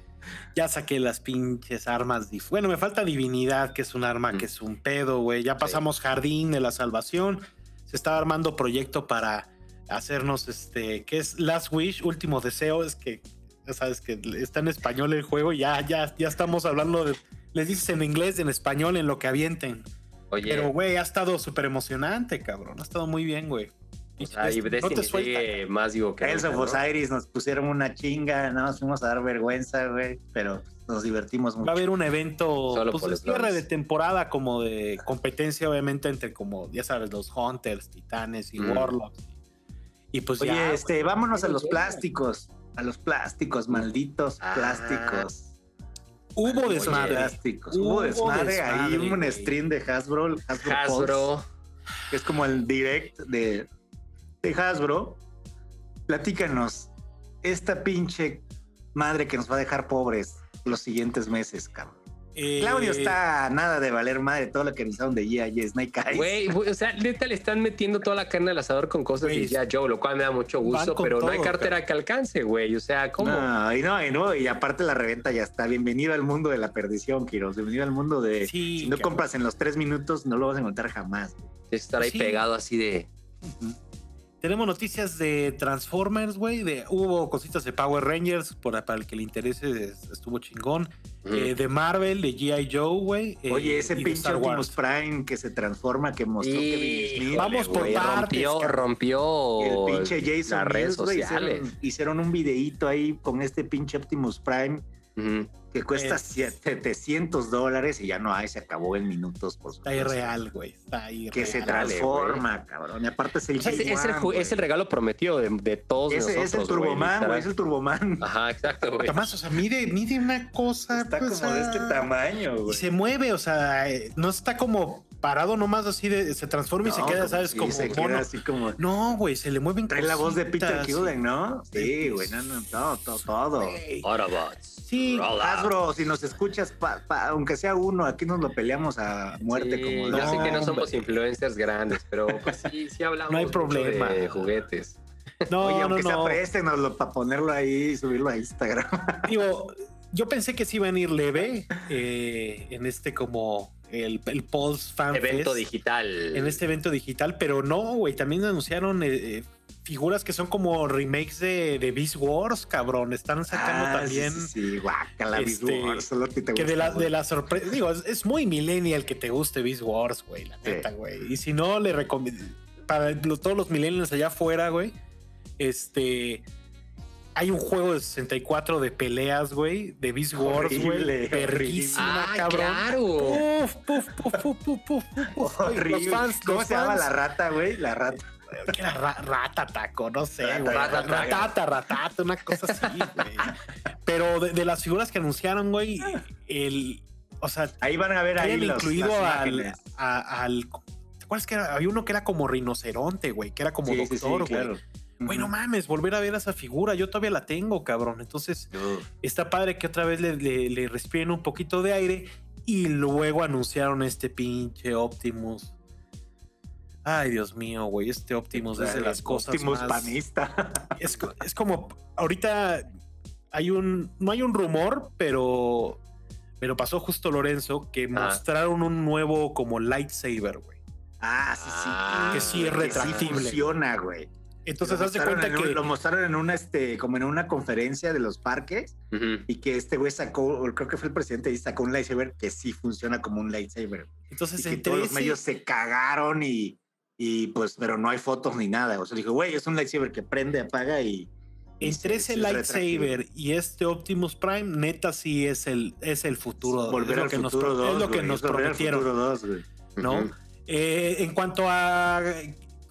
Ya saqué las pinches armas. Bueno, me falta divinidad, que es un arma Mm. que es un pedo, güey. Ya pasamos jardín de la salvación. Se estaba armando proyecto para hacernos este, que es Last Wish, último deseo. Es que, ya sabes que está en español el juego. y Ya, ya, ya estamos hablando de. Les dices en inglés, en español, en lo que avienten. Oye, Pero, güey, ha estado súper emocionante, cabrón. Ha estado muy bien, güey. o sea, y no Destiny te suelta. sigue más digo que nunca, ¿no? Osiris nos pusieron una chinga, nada más fuimos a dar vergüenza, güey, pero nos divertimos mucho. Va a haber un evento, Solo pues cierre de temporada, como de competencia, obviamente, entre como, ya sabes, los Hunters, Titanes y Mm. Warlocks. Y pues Oye, ya, este, vámonos a los plásticos, a los plásticos, malditos Ah. plásticos. hubo desmadre. plásticos. Hubo Hubo desmadre, ahí hubo un stream de Hasbro, Hasbro, Hasbro. que es como el direct de, de Hasbro. Platícanos, esta pinche madre que nos va a dejar pobres los siguientes meses, cabrón. Eh, Claudio está a nada de valer madre todo lo que realizaron de G.I. Snake Eyes. Güey, o sea, neta le están metiendo toda la carne al asador con cosas Güey, de ya Joe, lo cual me da mucho gusto, pero no hay cartera que alcance, güey. O sea, ¿cómo? No, y no, y no, y aparte la reventa ya está. Bienvenido al mundo de la perdición, Kiros. Bienvenido al mundo de. Sí, si no cabrón. compras en los tres minutos, no lo vas a encontrar jamás. estar ahí Sí. pegado así de. Tenemos noticias de Transformers, güey. De, hubo cositas de Power Rangers, por, para el que le interese, es- estuvo chingón. mm, Eh, de Marvel, de G.I. Joe, güey. eh, Oye, ese pinche Optimus. Prime que se transforma, que mostró y- Kevin Smith. Vamos por güey, partes, rompió, rompió el pinche Jason las redes Mills, sociales. hicieron, hicieron un videíto ahí con este pinche Optimus Prime Que cuesta Es- 700 dólares y ya no hay, se acabó en minutos. Por Está supuesto. irreal, güey. Está irreal. Que se transforma, cabrón. Y aparte es el O sea, es, es el, G1, ju- güey. es el regalo prometido de, de todos Ese nosotros. es el Turboman, güey, es el Turboman. Ajá, exacto, güey. Además, o sea, mide, mide una cosa. Está pues, como de este ah, tamaño, Y güey. se mueve, o sea, eh, no está como parado nomás así de se transforma y se No, queda, ¿sabes? si como se queda mono. así como No, güey, se le mueven trae la voz de Peter cositas, Cullen, ¿no? Sí, Sí, güey, no, no, todo, todo, todo. Autobots. Sí. Hasbro, si nos escuchas, pa- pa- aunque sea uno, aquí nos lo peleamos a muerte Sí, como yo No, sé que no somos hombre. influencers grandes, pero pues sí, sí hablamos No hay problema. de juguetes. No, Oye, no, aunque sea no. préstenoslo para ponerlo ahí y subirlo a Instagram. Digo, yo pensé que sí iban a ir leve eh, en este como el, el Pulse Fan Evento Fest, digital. en este evento digital, pero no, güey, también anunciaron eh, eh, figuras que son como remakes de, de Beast Wars, cabrón. Están sacando Ah, también. Sí, sí, sí, guácala, Beast Este, Wars, solo ti te Que de la, de la sorpresa, digo, es, es muy millennial que te guste Beast Wars, güey, la Sí. neta, güey. Y si no, le recomiendo, para todos los millennials allá afuera, güey, este, hay un juego de 64 de peleas, güey, de Beast Wars, güey, verguísima, Ah, cabrón. claro. Puf, puf, puf, puf, puf, puf, puf. Horrible. Los fans, ¿Cómo los se llama la rata, güey? La rata. que era ra- rata taco, no sé, Rata, güey. rata, Ratata, ratata, una cosa así, güey. Pero de, de las figuras que anunciaron, güey, el, o sea, Ahí van a ver ahí los, incluido al, a- al, ¿te acuerdas que era? había uno que era como rinoceronte, güey, que era como Sí, sí, sí, doctor, güey. claro. Güey, no mames, volver a ver a esa figura, yo todavía la tengo, cabrón. Entonces, está padre que otra vez le, le, le respiren un poquito de aire y luego anunciaron este pinche Optimus. Ay, Dios mío, güey, este Optimus es de las cosas Optimus más... panista. Es, co- es como, ahorita hay un, no hay un rumor, pero, pero pasó justo Lorenzo que mostraron un nuevo como lightsaber, güey. Ah, sí, sí. Ah, Que sí es Que retractible. funciona, güey. Entonces, Lo haz de cuenta en un- que... lo mostraron en una, este, como en una conferencia de los parques Ujú. y que este güey sacó, creo que fue el presidente y sacó un lightsaber que sí funciona como un lightsaber. Entonces, Y que todos los ese- medios se cagaron y, y pues, pero no hay fotos ni nada. O sea, dijo, güey, es un lightsaber que prende, apaga y, entre ese es lightsaber y este Optimus Prime, neta sí es el, es el futuro. Volver es lo al que nos, futuro es 2, lo que güey, nos es al prometieron, Futuro 2, güey. ¿no? Ujú. Eh, en cuanto a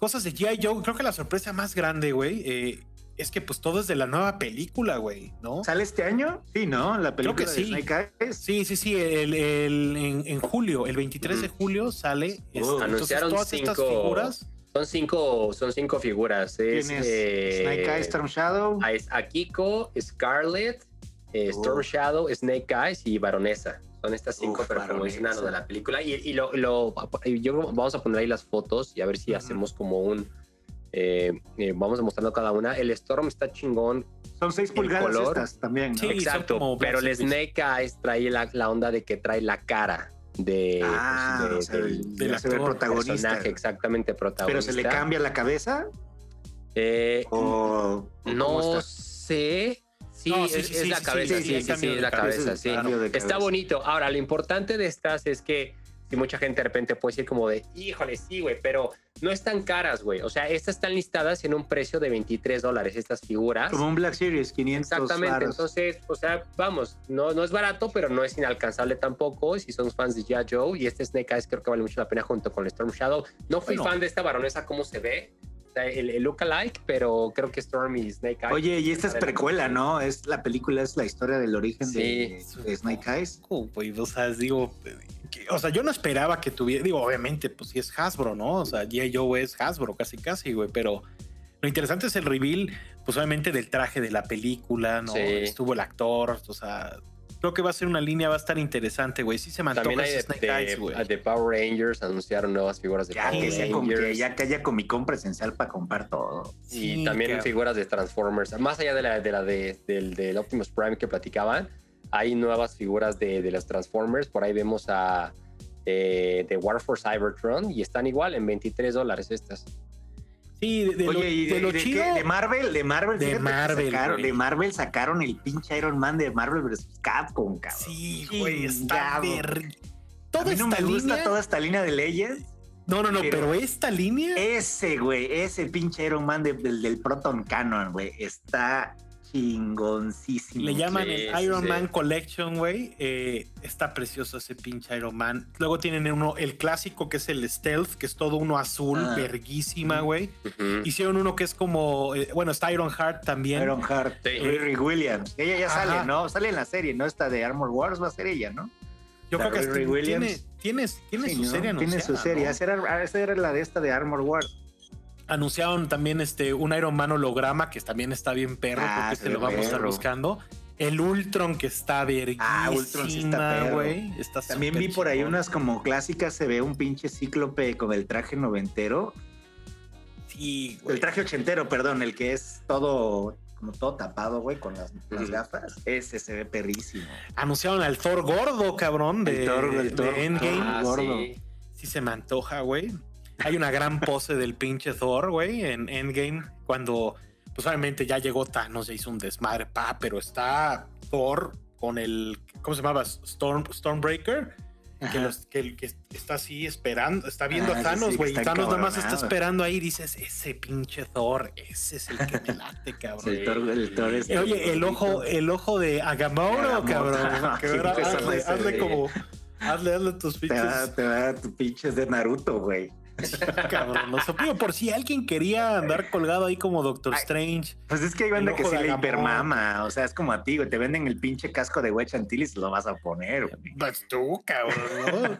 cosas de G.I. Joe, creo que la sorpresa más grande, güey, eh, es que pues todo es de la nueva película, güey, ¿no? ¿Sale este año? Sí, ¿no? La película que de sí. Snake Eyes. Sí, sí, sí, el, el- en, en julio, el 23 de julio sale. este, entonces Anunciaron todas estas cinco- figuras. Son cinco, son cinco figuras. Es, ¿Quién es? eh, Snake Eyes, Storm Shadow. a- es Akiko, Scarlet, eh, Storm Oh. Shadow, Snake Eyes y Baronesa. Son estas cinco, Uf, pero como Baronesa. dicen de la película. Y, y lo, lo- yo vamos a poner ahí las fotos y a ver si hacemos como un. eh, eh, vamos mostrando cada una. El Storm está chingón. Son 6 el pulgadas color. estas también, ¿no? Sí, Exacto. como Pero el. Snake Eyes trae la, la onda de que trae la cara de, Ah, pues, de- o sea, del actor, protagonista. personaje, exactamente Pero se le cambia la cabeza Eh, o No sé. Sí, No, sí, es, sí, es sí, la cabeza, sí, sí, sí, es la cabeza, sí. Está bonito. Ahora, lo importante de estas es que si mucha gente de repente puede decir como de, híjole, sí, güey, pero no están caras, güey. O sea, estas están listadas en un precio de 23 dólares, estas figuras. Como un Black Series, 500 Exactamente, entonces, o sea, vamos, no, no es barato, pero no es inalcanzable tampoco. Si son fans de G.I. Joe y este Snake Eyes, creo que vale mucho la pena junto con el Storm Shadow. No fui Bueno. fan de esta baronesa, cómo se ve, el, el look-alike, pero creo que Storm y Snake Eyes. Oye, y esta es precuela, ¿no? Es la película, es la historia del origen de, Sí. de Snake Eyes. Oh, güey, o sea, digo, que- o sea, yo no esperaba que tuviera, digo, obviamente, pues sí es Hasbro, ¿no? O sea, G.I. Joe es Hasbro, casi, casi, güey, pero lo interesante es el reveal, pues obviamente del traje de la película, ¿no? Sí. Estuvo el actor, o sea, creo que va a ser una línea, va a estar interesante, güey. Sí se me antoja También hay de, Snake de- Eyes, güey. de Power Rangers, anunciaron nuevas figuras de Ya Power que, sea Rangers. que ya que haya Comic Con presencial para comprar todo. y Sí, también cabrón. figuras de Transformers. Más allá de la, de la de, del, del Optimus Prime que platicaban, hay nuevas figuras de, de los Transformers. Por ahí vemos a eh, de War for Cybertron y están igual en 23 dólares estas. Sí, de, de Oye, lo, ¿y de de, lo de qué? de Marvel? De Marvel, De Marvel, sacaron, de Marvel sacaron el pinche Iron Man de Marvel vs. Capcom, cabrón. Sí, güey, está ver... A Toda mí no esta me gusta toda esta línea de Legends. No, no, no, pero- pero, esta línea. Ese, güey, ese pinche Iron Man de- del, del Proton Cannon, güey, está chingoncísimo. Le llaman el Iron sí. Man Collection, güey. Eh, está precioso ese pinche Iron Man. Luego tienen uno, el clásico que es el Stealth, que es todo uno azul, Ah. verguísima, güey. Hicieron uno que es como, eh, bueno, está Iron Heart también. Iron Heart, Sí. Riri Williams. Ella ya Ajá. sale, ¿no? Sale en la serie, ¿no? Esta de Armor Wars va a ser ella, ¿no? Yo la creo que Riri Williams. tiene, tiene, tiene Sí, su ¿no? serie Tiene su serie. ¿no? Esa, era, esa era la de esta de Armor Wars. Anunciaron también este, un Iron Man holograma que también está bien perro, Ah, creo que se lo vamos a estar buscando. El Ultron que está verguísima, Ah, Ultron sí está perro. güey. También vi por ahí chingón. unas como clásicas, se ve un pinche cíclope con el traje noventero. Sí, güey. El traje ochentero, perdón, el que es todo, como todo tapado, güey, con las, las gafas. Ese se ve perrísimo. Anunciaron al Thor gordo, cabrón, de, El Thor- el de Thor- Endgame. Ah, gordo. sí. Sí se me antoja, güey. Hay una gran pose del pinche Thor, güey, en Endgame, cuando, pues obviamente ya llegó Thanos, ya hizo un desmadre, pa, pero está Thor con el, ¿cómo se llamaba? Storm, Stormbreaker, que, los- que, que está así esperando, está viendo Ah, a Thanos, sí, güey, y está Thanos nomás está encabronado. esperando ahí y dices, ese pinche Thor, ese es el que me late, [LAUGHS] cabrón. El Thor, el Thor es Oye, el ojo, el ojo de Agamotto, cabrón. [LAUGHS] que Sí, ahora pues, hazle, hazle como, hazle, hazle tus te va, pinches te va a dar tu pinches de Naruto, güey. [LAUGHS] cabrón. No sé, por si alguien quería andar colgado ahí como Doctor Ay. Strange. Pues es que hay banda que sí le hipermama. O sea, es como a ti, güey. Te venden el pinche casco de Wedge Antilles y lo vas a poner, güey. Pues tú, cabrón. ¿no?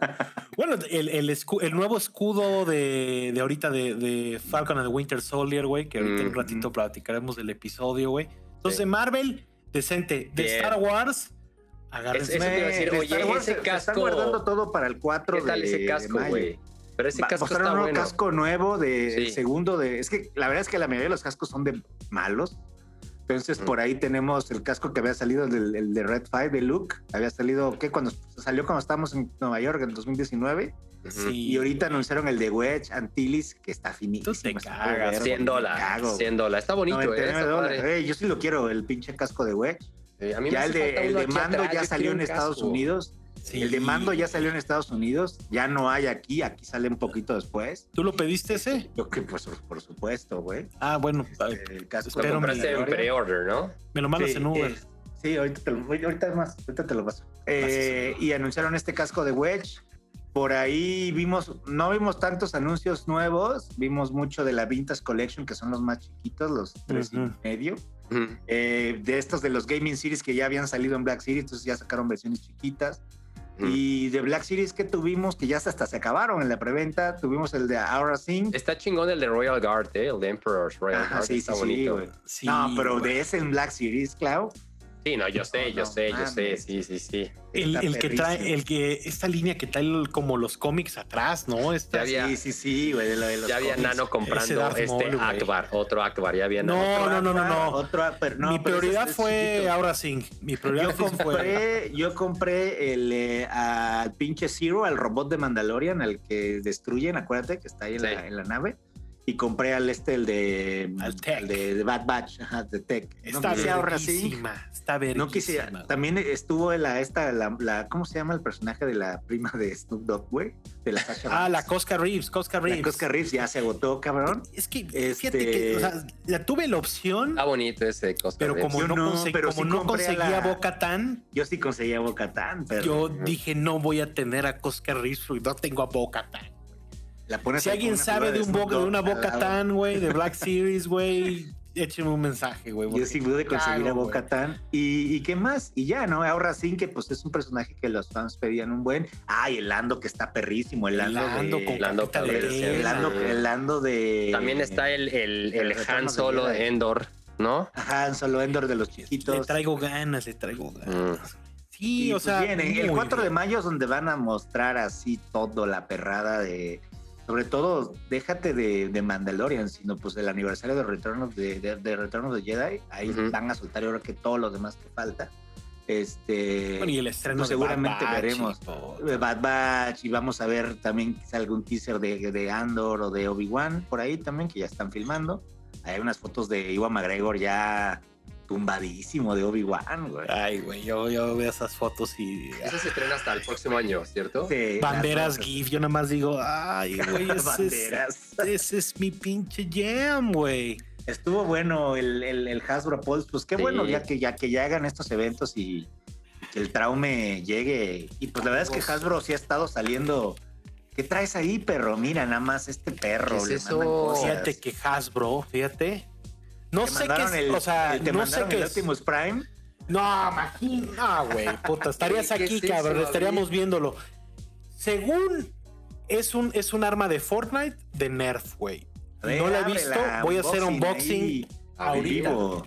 [LAUGHS] bueno, el, el, escu- el nuevo escudo de, de ahorita de, de Falcon and the Winter Soldier, güey, que ahorita en un Mm. ratito platicaremos del episodio, güey. Entonces, Sí. Marvel, decente. De Bien. Star Wars, agárrense. Eso te iba a decir, de oye, Star Wars ese se- se Están casco- guardando todo para el 4 ¿Qué tal de- ese casco, güey? Pero ese Va- casco mostraron está un bueno. casco nuevo de Sí. el segundo de. Es que la verdad es que la mayoría de los cascos son de malos. Entonces, Ujú. por ahí tenemos el casco que había salido, del, el de Red 5 de Luke. Había salido, ¿qué? Cuando salió cuando estábamos en Nueva York en 2019. Ujú. Sí. Y ahorita anunciaron el de Wedge Antilles, que está finísimo. Tú te está cagas, vergo, 100 me dólares. cago. 100 dólares. Está bonito, ¿eh? 99 Está dólares. padre. Ey, yo sí lo quiero, el pinche casco de Wedge. Eh, a mí me Ya el hace de, el de mando atrás, ya salió en Estados. Unidos. Sí. El de mando ya salió en Estados Unidos, ya no hay aquí, aquí sale un poquito después. ¿Tú lo pediste ese? Yo que pues por supuesto, güey. Ah, bueno, Este, el casco Lo Pero compraste en pre-order, ¿no? me lo mandas Sí, en Uber. eh, sí, ahorita te lo, ahorita más, ahorita te lo paso. Eh, y anunciaron este casco de Wedge. Por ahí vimos, no vimos tantos anuncios nuevos, vimos mucho de la Vintage Collection, que son los más chiquitos, los tres Ujú. y medio. Ujú. Eh, de estos de los Gaming Series que ya habían salido en Black Series, entonces ya sacaron versiones chiquitas. Y de Black Series que tuvimos, que ya hasta se acabaron en la preventa, tuvimos el de Aura Sync. Está chingón el de Royal Guard, ¿eh? El de Emperor's Royal Ajá, Guard. sí, está sí, bonito. Sí, no, pero de ese en Black Series, Clau. Sí, no, yo sé, No, yo no sé, yo sé. Sí, sí, sí. El, que trae, el que, esta línea que trae como los cómics atrás, ¿no? Esta, Ya había- Sí, sí, sí, güey. de lo de los Ya había cómics. Nano comprando Darth este Maul. Akbar, otro Akbar, ya había No, Nano. no, no, no, no. Otro, pero no, Mi prioridad fue chiquito. ahora sí. Mi prioridad Yo fue. compré, yo compré el eh, al pinche Zero, al robot de Mandalorian, al que destruyen, acuérdate que está ahí en, Sí. la, en la nave. Y compré al este, el de, Al Tech. de, de Bad Batch, ajá, de Tech. Está no quise ahorrar así. Está verguísima. No quise. También estuvo la, esta, la, la- ¿cómo se llama el personaje de la prima de Snoop Dogg, güey? De la Sasha Ah, Banks. la Cosca Reeves, Cosca La Reeves. Cosca Reeves ya se agotó, cabrón. Es que Este- fíjate que, o sea, la tuve la opción, Está bonito ese Costa pero Reeves. como Yo no, consegui- pero como sí no conseguía la- Boca Tan, Yo sí conseguía Bocatán, pero yo dije no voy a tener a Cosca Reeves porque no tengo a Boca Tan. La pones Si alguien sabe de, un Snoop boca, de Dogg una Boca. Tan, güey, de Black [LAUGHS] Series, güey, écheme un mensaje, güey. Yo porque sí pude conseguir a güey. Bocatán. ¿Y, ¿Y qué más? Y ya, ¿no? Ahora sí que pues es un personaje que los fans pedían un buen. Ay, el Lando que está perrísimo. El Lando, Lando de... con Lando de el Lando, sí. el Lando de... También está el, el, el Han de Solo de Endor, ¿no? Han Solo Endor de los Le chiquitos. traigo ganas, le traigo ganas. Sí, Y, o pues, sea, bien, el muy 4 de mayo es donde van a mostrar así todo la perrada de... Sobre todo, déjate de, de Mandalorian, sino pues el aniversario de the, de, de Return of the Jedi. Ahí Ujú. van a soltar ahora que todos los demás que falta. Este... Bueno, y el estreno pues, de seguramente Bad Batch veremos. de Bad Batch y vamos a ver también quizá algún teaser de, de Andor o de Obi-Wan por ahí también que ya están filmando. Hay unas fotos de Iwan McGregor ya tumbadísimo de Obi-Wan, güey. Ay, güey, yo, yo veo esas fotos y. Eso se estrena hasta el próximo año, ¿cierto? Sí, Banderas GIF, yo nada más digo, ay, [LAUGHS] güey, ese es, Banderas. ese es mi pinche jam, güey. Estuvo bueno el, el, el Hasbro Pulse, pues qué Sí. bueno ya que ya que ya hagan estos eventos y, que el traume llegue. Y pues la verdad es que Hasbro sí ha estado saliendo. ¿Qué traes ahí, perro? Mira, nada más este perro. ¿Qué es le eso? Fíjate que Hasbro, fíjate. No sé qué el- o sea, el- te no sé qué el es. Optimus Prime. No, imagínate. No, güey, puta, estarías [LAUGHS] ¿Qué aquí, es cabrón, estaríamos viéndolo. Según es un, es un arma de Fortnite de Nerf, güey. No la he visto, voy a hacer unboxing ahí, ahorita. vivo.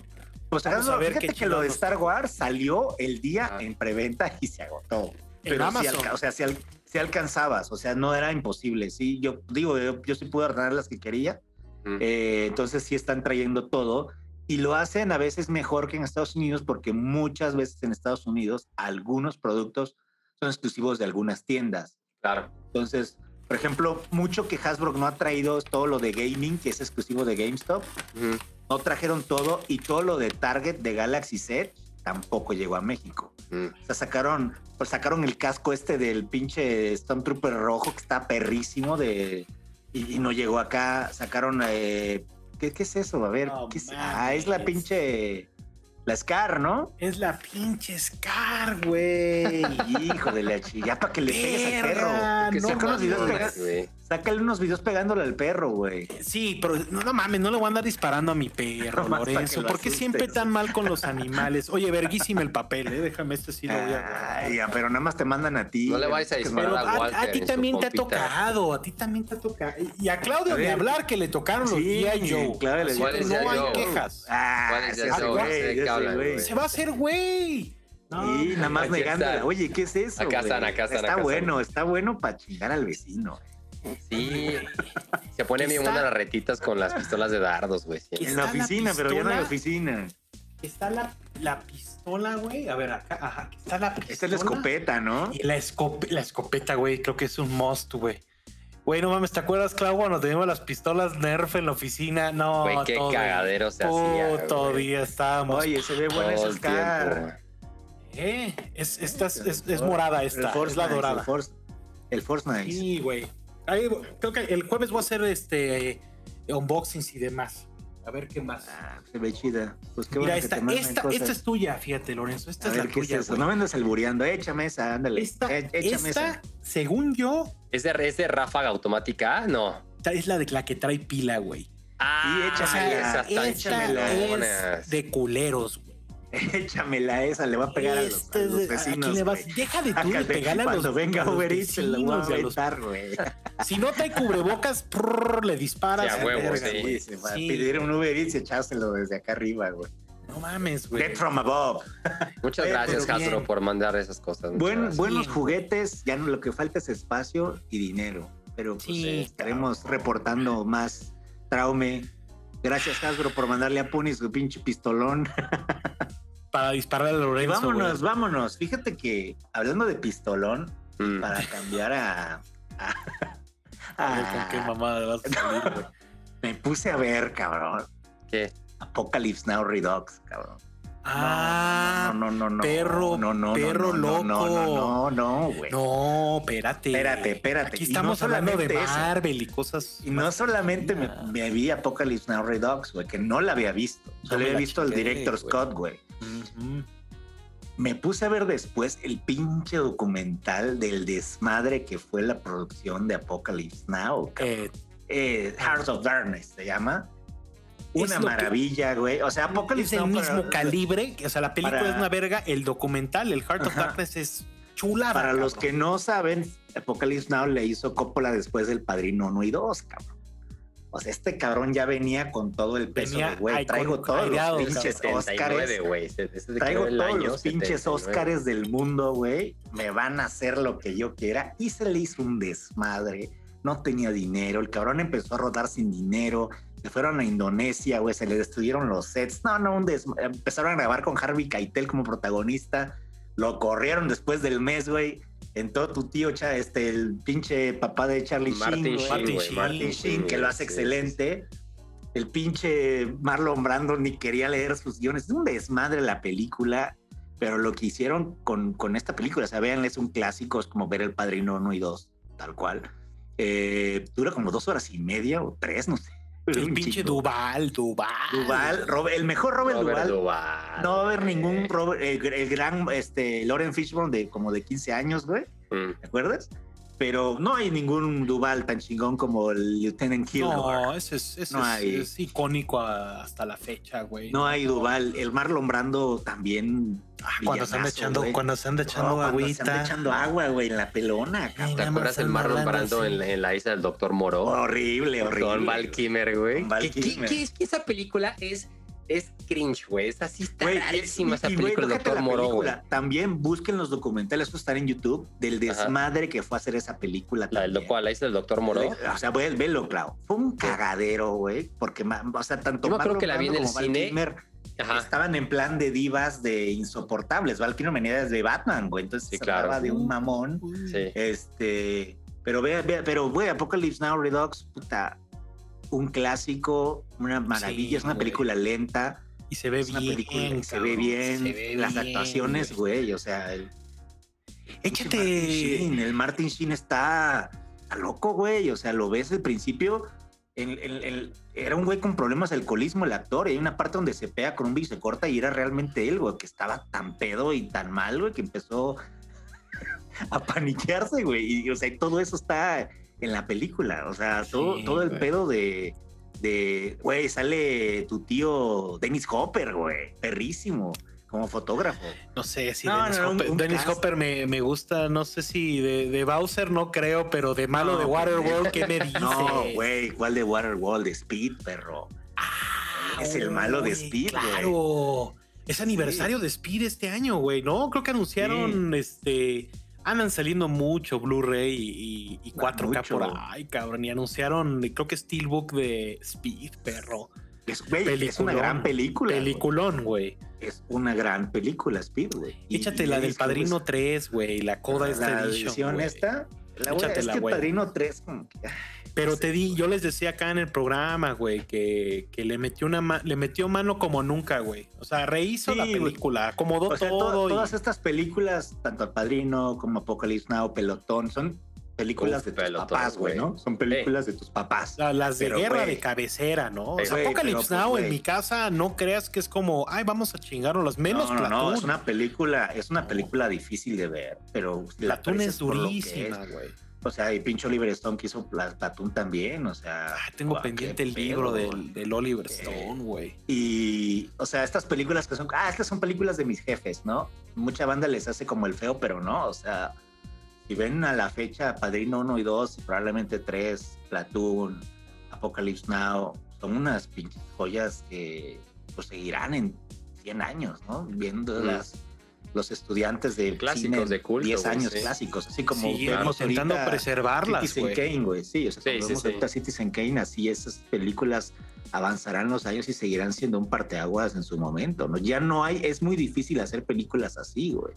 Pues Vamos a ver fíjate que lo de Star. Wars salió el día Ah. en preventa [LAUGHS] y se agotó. Pero sí o sea, si, al- sí alcanzabas, o sea, no era imposible. Sí, yo digo, yo, yo sí pude ordenar las que quería. Eh, entonces sí están trayendo todo y lo hacen a veces mejor que en Estados Unidos porque muchas veces en Estados Unidos algunos productos son exclusivos de algunas tiendas. Claro. Entonces, por ejemplo, mucho que Hasbro no ha traído es todo lo de gaming, que es exclusivo de GameStop. No trajeron todo y todo lo de Target de Galaxy Set tampoco llegó a México. Mm. O sea, sacaron, pues sacaron el casco este del pinche Stormtrooper rojo que está perrísimo de y, y no llegó acá. Sacaron eh, ¿qué, qué es eso? A ver, No ¿qué es? Ah, es la pinche la Scar, ¿no? Es la pinche Scar, güey. [LAUGHS] Hijo de la chi, ya para que le pegues al perro. Que no saca unos videos. Sácale unos videos pegándole al perro, güey. Sí, pero no, no mames, no le voy a andar disparando a mi perro, [LAUGHS] para Lorenzo. ¿Por qué siempre tan mal con los animales? Oye, verguísima el papel, ¿eh? Déjame este sí lo voy a. Ay, ya, pero nada más te mandan a ti. No le vayas a disparar Pero a a, Walter a ti en su también te ha tocado, a ti también te ha tocado. Y a Claudio A de hablar que le tocaron los Sí, G.I. Joe. claro, le Así ¿Cuál que es no hay quejas. Ah, No. Se va a hacer güey. No, Y nada más negándola. Oye, ¿qué es eso? Acá están, acá están, Está acá bueno, está bueno para chingar al vecino. Sí. [LAUGHS] Se pone ¿Qué bien buenas las retitas con las pistolas de dardos, güey. sí. ¿Qué En la la oficina, pero ya no hay pistola? oficina. Está la, la pistola, güey. A ver, acá, ajá, está la pistola. Esta es la escopeta, ¿no? Y la, escope- la escopeta, güey, creo que es un must, güey. Güey, no mames, ¿te acuerdas, Clau, cuando teníamos las pistolas Nerf en la oficina? No, Güey, qué todo- cagadero se hacía. Puto güey. día estábamos. Oye, se ve buena Todo esa el Scar. tiempo. ¿Qué? Es, esta es, es- es morada esta, El es la dorada. El Force, el Force. Sí, güey. Ahí, Creo que el jueves voy a hacer este unboxings y demás. A ver qué más. Ah, se ve chida. Pues qué Mira, bueno que esta, esta, esta es tuya, fíjate, Lorenzo. Esta A es ver, la ¿qué es tuya. eso? güey. No me andes albureando. Échame esa, ándale. Esta, Eh, échame esta, esa. según yo, ¿Es de, ¿Es de ráfaga automática? No. esta es la de la que trae pila, güey. Ah, tan esta chingonas. es de culeros, güey. [LAUGHS] Échamela esa, le va a pegar a los, a es los de- vecinos. le vas- deja de [LAUGHS] tú de pegarle a los, Cuando venga a Uber Eats, se lo voy a aventar, güey. [LAUGHS] Si no trae cubrebocas, prrr, le disparas. Sí, a huevo, verga, sí. güey. Se va a Sí. pedir un Uber Eats y echárselo desde acá arriba, güey. No mames, güey. Dead from above. Muchas gracias, Hasbro, por mandar esas cosas. Buen- buenos Bien. juguetes, ya no lo que falta es espacio y dinero. Pero pues, Sí, eh, estaremos reportando más traume. Gracias, Hasbro, por mandarle a Puni su pinche pistolón. Para disparar a Y Lorenzo. vámonos, güey. vámonos. Fíjate que hablando de pistolón, Mm. para cambiar a. a- con qué mamada vas a [LAUGHS] salir, güey. me puse a ver, cabrón. ¿Qué? Apocalypse Now Redux, cabrón. Ah, no, no, no, no, perro, no, no, no, perro no, no, No, loco. no, no, no, güey. no, espérate. Espérate, espérate. Aquí estamos hablando de. Marvel y cosas. Y no solamente me, me vi Apocalypse Now Redux, güey, que no la había visto. No Solo había visto el director. Scott, güey. Me puse a ver después el pinche documental del desmadre que fue la producción de Apocalypse Now. Eh, Eh, Hearts of Darkness se llama. Es Una maravilla, güey. O sea, es Apocalypse Now mismo para- calibre. O sea, la película para- es una verga. El documental, el Heart of Ajá. Darkness, es chulada. Para los que no saben, Apocalypse Now le hizo Coppola después del Padrino 1 y 2, cabrón. O sea, este cabrón ya venía con todo el peso Venía de, güey, traigo todos aireado, los pinches 79, Óscares. Traigo todos año los pinches 79. Óscares del mundo, güey. Me van a hacer lo que yo quiera. Y se le hizo un desmadre. No tenía dinero. El cabrón empezó a rodar sin dinero. Se fueron a Indonesia, güey. Se le destruyeron los sets. No, no, un desmadre. Empezaron a grabar con Harvey Keitel como protagonista. Lo corrieron después del mes, güey. Entró tu tío, cha- este, el pinche papá de Charlie Martin Sheen, Sheen. Martin. Sheen, Martin Sheen, que lo hace sí, sí, excelente. El pinche Marlon Brando ni quería leer sus guiones. Es un desmadre la película, pero lo que hicieron con, con esta película, o sea, vean, es un clásico, es como ver El Padrino 1 y 2, tal cual. Eh, dura como dos horas y media o tres, no sé. El Un pinche chingo. Duval, Duval. Duval, el mejor Robert, Robert Duval. No va a haber ningún Robert, el, el gran este, Lauren Fishburne de como de 15 años, güey. Mm. ¿Te acuerdas? Pero no hay ningún Duval tan chingón como el Lieutenant Kilgore. No, ese es, ese No es- hay. es icónico hasta la fecha, güey. No hay Duval. El Marlon Brando también. Ah, cuando se anda echando, cuando se anda No, echando cuando se agüita. anda echando agua, güey, en la pelona. cabrón. Ay, ¿Te acuerdas más del anda Marlon hablando Brando así. en, en la isla del Doctor Moro? Horrible, horrible. Con Val Kilmer, güey. Con Val ¿Qué- qué- Kilmer. qué es que esa película es, es cringe, güey? Esa sí está Güey, rarísima, y- esa y, güey, película del déjate Doctor la Moro, güey. película. También busquen los documentales, estos están en YouTube, del desmadre que fue hacer esa película. La del cual, la del Doctor Moro. O sea, ve- velo, Clau. Fue un cagadero, güey. Porque, o sea, tanto Yo Marlon que la vi en el cine. Ajá. estaban en plan de divas de insoportables. Val Kilmer venía desde Batman, güey. Entonces Sí, se claro. hablaba de un mamón. Sí. Este, pero vea, vea, pero güey, Apocalypse Now Redux, puta, un clásico, una maravilla, Sí, es una güey. película lenta, Y se ve es una bien. película que se ve bien, se ve las bien, actuaciones, güey. güey, o sea, el, Échate. Martin Sheen, el Martin Sheen está, está loco, güey, o sea, lo ves al principio, el- el- era un güey con problemas de alcoholismo el actor, y hay una parte donde se pega con un bicho y se corta y era realmente él, güey, que estaba tan pedo y tan mal, güey, que empezó [LAUGHS] a paniquearse, güey, y o sea, todo eso está en la película, o sea, todo, Sí, todo el güey. pedo de, de, güey, sale tu tío Dennis Hopper, güey, perrísimo, como fotógrafo. No sé si No, Dennis, no, Hopper, un Dennis cast. Hopper me, me gusta, no sé si de, de Bowser no creo, pero de malo No, de Waterworld, [LAUGHS] ¿qué me dices? No, güey, ¿cuál de Waterworld? De Speed, perro. Ah, Es el malo de Speed, güey. Claro. Es aniversario de Speed este año, güey, ¿no? Creo que anunciaron, este... Andan saliendo mucho Blu-ray y, y- y 4K Mucho. por ahí, cabrón. Y anunciaron, creo que Steelbook de Speed, perro. Es, una gran película. Peliculón, güey. Es una gran película, Speed, güey. Échate y la del Padrino es- 3, güey. La Coda esta La edition, edición esta. La es que. Padrino 3 como que... ah, Pero Sí, te di, yo les decía acá en el programa, güey, que, que le metió una ma- le metió mano como nunca, güey. O sea, rehizo Sí, la película, acomodó O sea, to- todo. y- todas estas películas, tanto El Padrino como Apocalypse Now, Pelotón, son películas Uf, de tus papás, güey. ¿no? Son películas de tus papás. la- las de Pero, guerra de cabecera, ¿no? O sea, Apocalypse pero, pues, Now en mi casa no creas que es como, ay, vamos a chingarnos menos no, no, no, es una película, es una película difícil de ver, pero aprecias es durísima, güey. O sea, y pinche Oliver Stone que hizo Pla- Platoon también, o sea. Ah, tengo pendiente el libro del, del Oliver Eh, Stone, güey. Y, o sea, estas películas que son, ah, estas son películas de mis jefes, ¿no? Mucha banda les hace como el feo, pero no, o sea, si ven a la fecha Padrino 1 y 2, y probablemente 3, Platoon, Apocalypse Now, son unas pinches joyas que pues seguirán en 100 años, ¿no? Viendo Mm. Los estudiantes de Clásicos cine, de culto, 10 güey, años sí. clásicos, así como Sí, vemos intentando preservarlas, Citizen güey. Kane, güey, sí, o sea, Sí, vemos ahorita Citizen Kane, así esas películas avanzarán los años y seguirán siendo un parteaguas en su momento, ¿no? Ya no hay, es muy difícil hacer películas así, güey.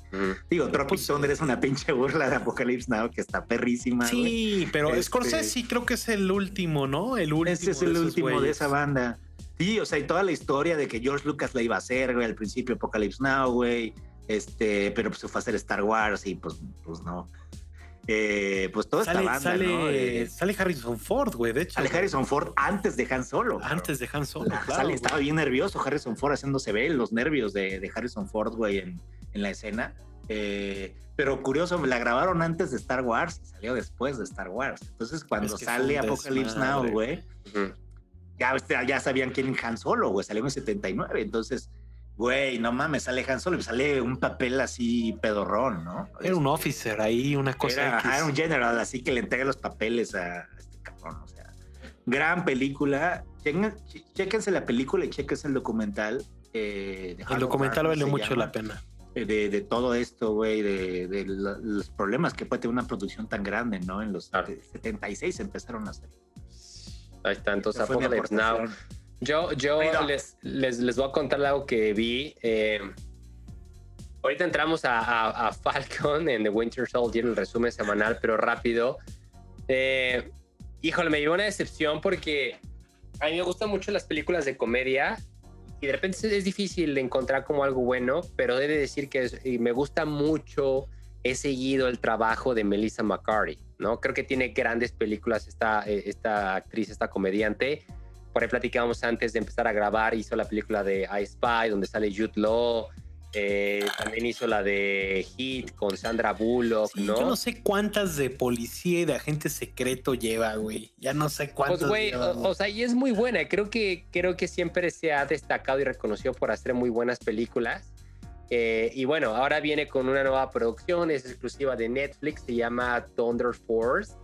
Digo, Tropic Pues, Thunder es una pinche burla de Apocalypse Now que está perrísima. Sí, pero Este- Scorsese sí creo que es el último, ¿no? El último. Ese es el último de esa banda. Sí, o sea, y toda la historia de que George Lucas la iba a hacer, güey, al principio Apocalypse Now, güey. Este, pero pues se fue a hacer Star Wars y pues, pues no. Eh, pues toda Sale, esta banda, sale, ¿no? Eh, sale Harrison Ford, güey, de hecho. sale Harrison Ford antes de Han Solo. Antes de Han Solo, claro, sale- estaba bien nervioso Harrison Ford haciéndose ver los nervios de, de Harrison Ford, güey, en, en la escena. Eh, pero curioso, la grabaron antes de Star Wars y salió después de Star Wars. Entonces, cuando Es que sale Apocalypse desmadre. Now, güey, Ujú. ya, ya sabían quién Han Solo, güey, salió en el 79. Entonces, güey, no mames, sale Han Solo sale un papel así pedorrón, ¿no? Era un officer ahí, una cosa era, X. era un general, así que le entrega los papeles a este cabrón. O sea, gran película. Chéquense la película y chéquense el documental. eh, de El documental Darkness vale mucho llama, la pena. eh, De, de todo esto, güey, de, de los problemas que puede tener una producción tan grande, ¿no? En los Claro. 76 empezaron a hacer. Ahí está, entonces Now. Yo, yo les, les, les voy a contar algo que vi. eh, ahorita entramos a, a- a Falcon en The Winter Soldier, el resumen semanal, pero rápido. Eh, híjole, me llevó una decepción porque a mí me gustan mucho las películas de comedia y de repente es difícil encontrar como algo bueno, pero he de decir que es- y me gusta mucho, he seguido el trabajo de Melissa McCarthy, ¿no? Creo que tiene grandes películas esta, eh, esta actriz, esta comediante. Por ahí platicábamos antes de empezar a grabar, hizo la película de I Spy, donde sale Jude Law, eh, también hizo la de Hit con Sandra Bullock, Sí, ¿no? Yo no sé cuántas de policía y de agente secreto lleva, güey. Ya no sé cuántas. Pues güey, o, o sea, y es muy buena. Creo que, creo que siempre se ha destacado y reconocido por hacer muy buenas películas. Eh, y bueno, ahora viene con una nueva producción, es exclusiva de Netflix, se llama Thunder Force.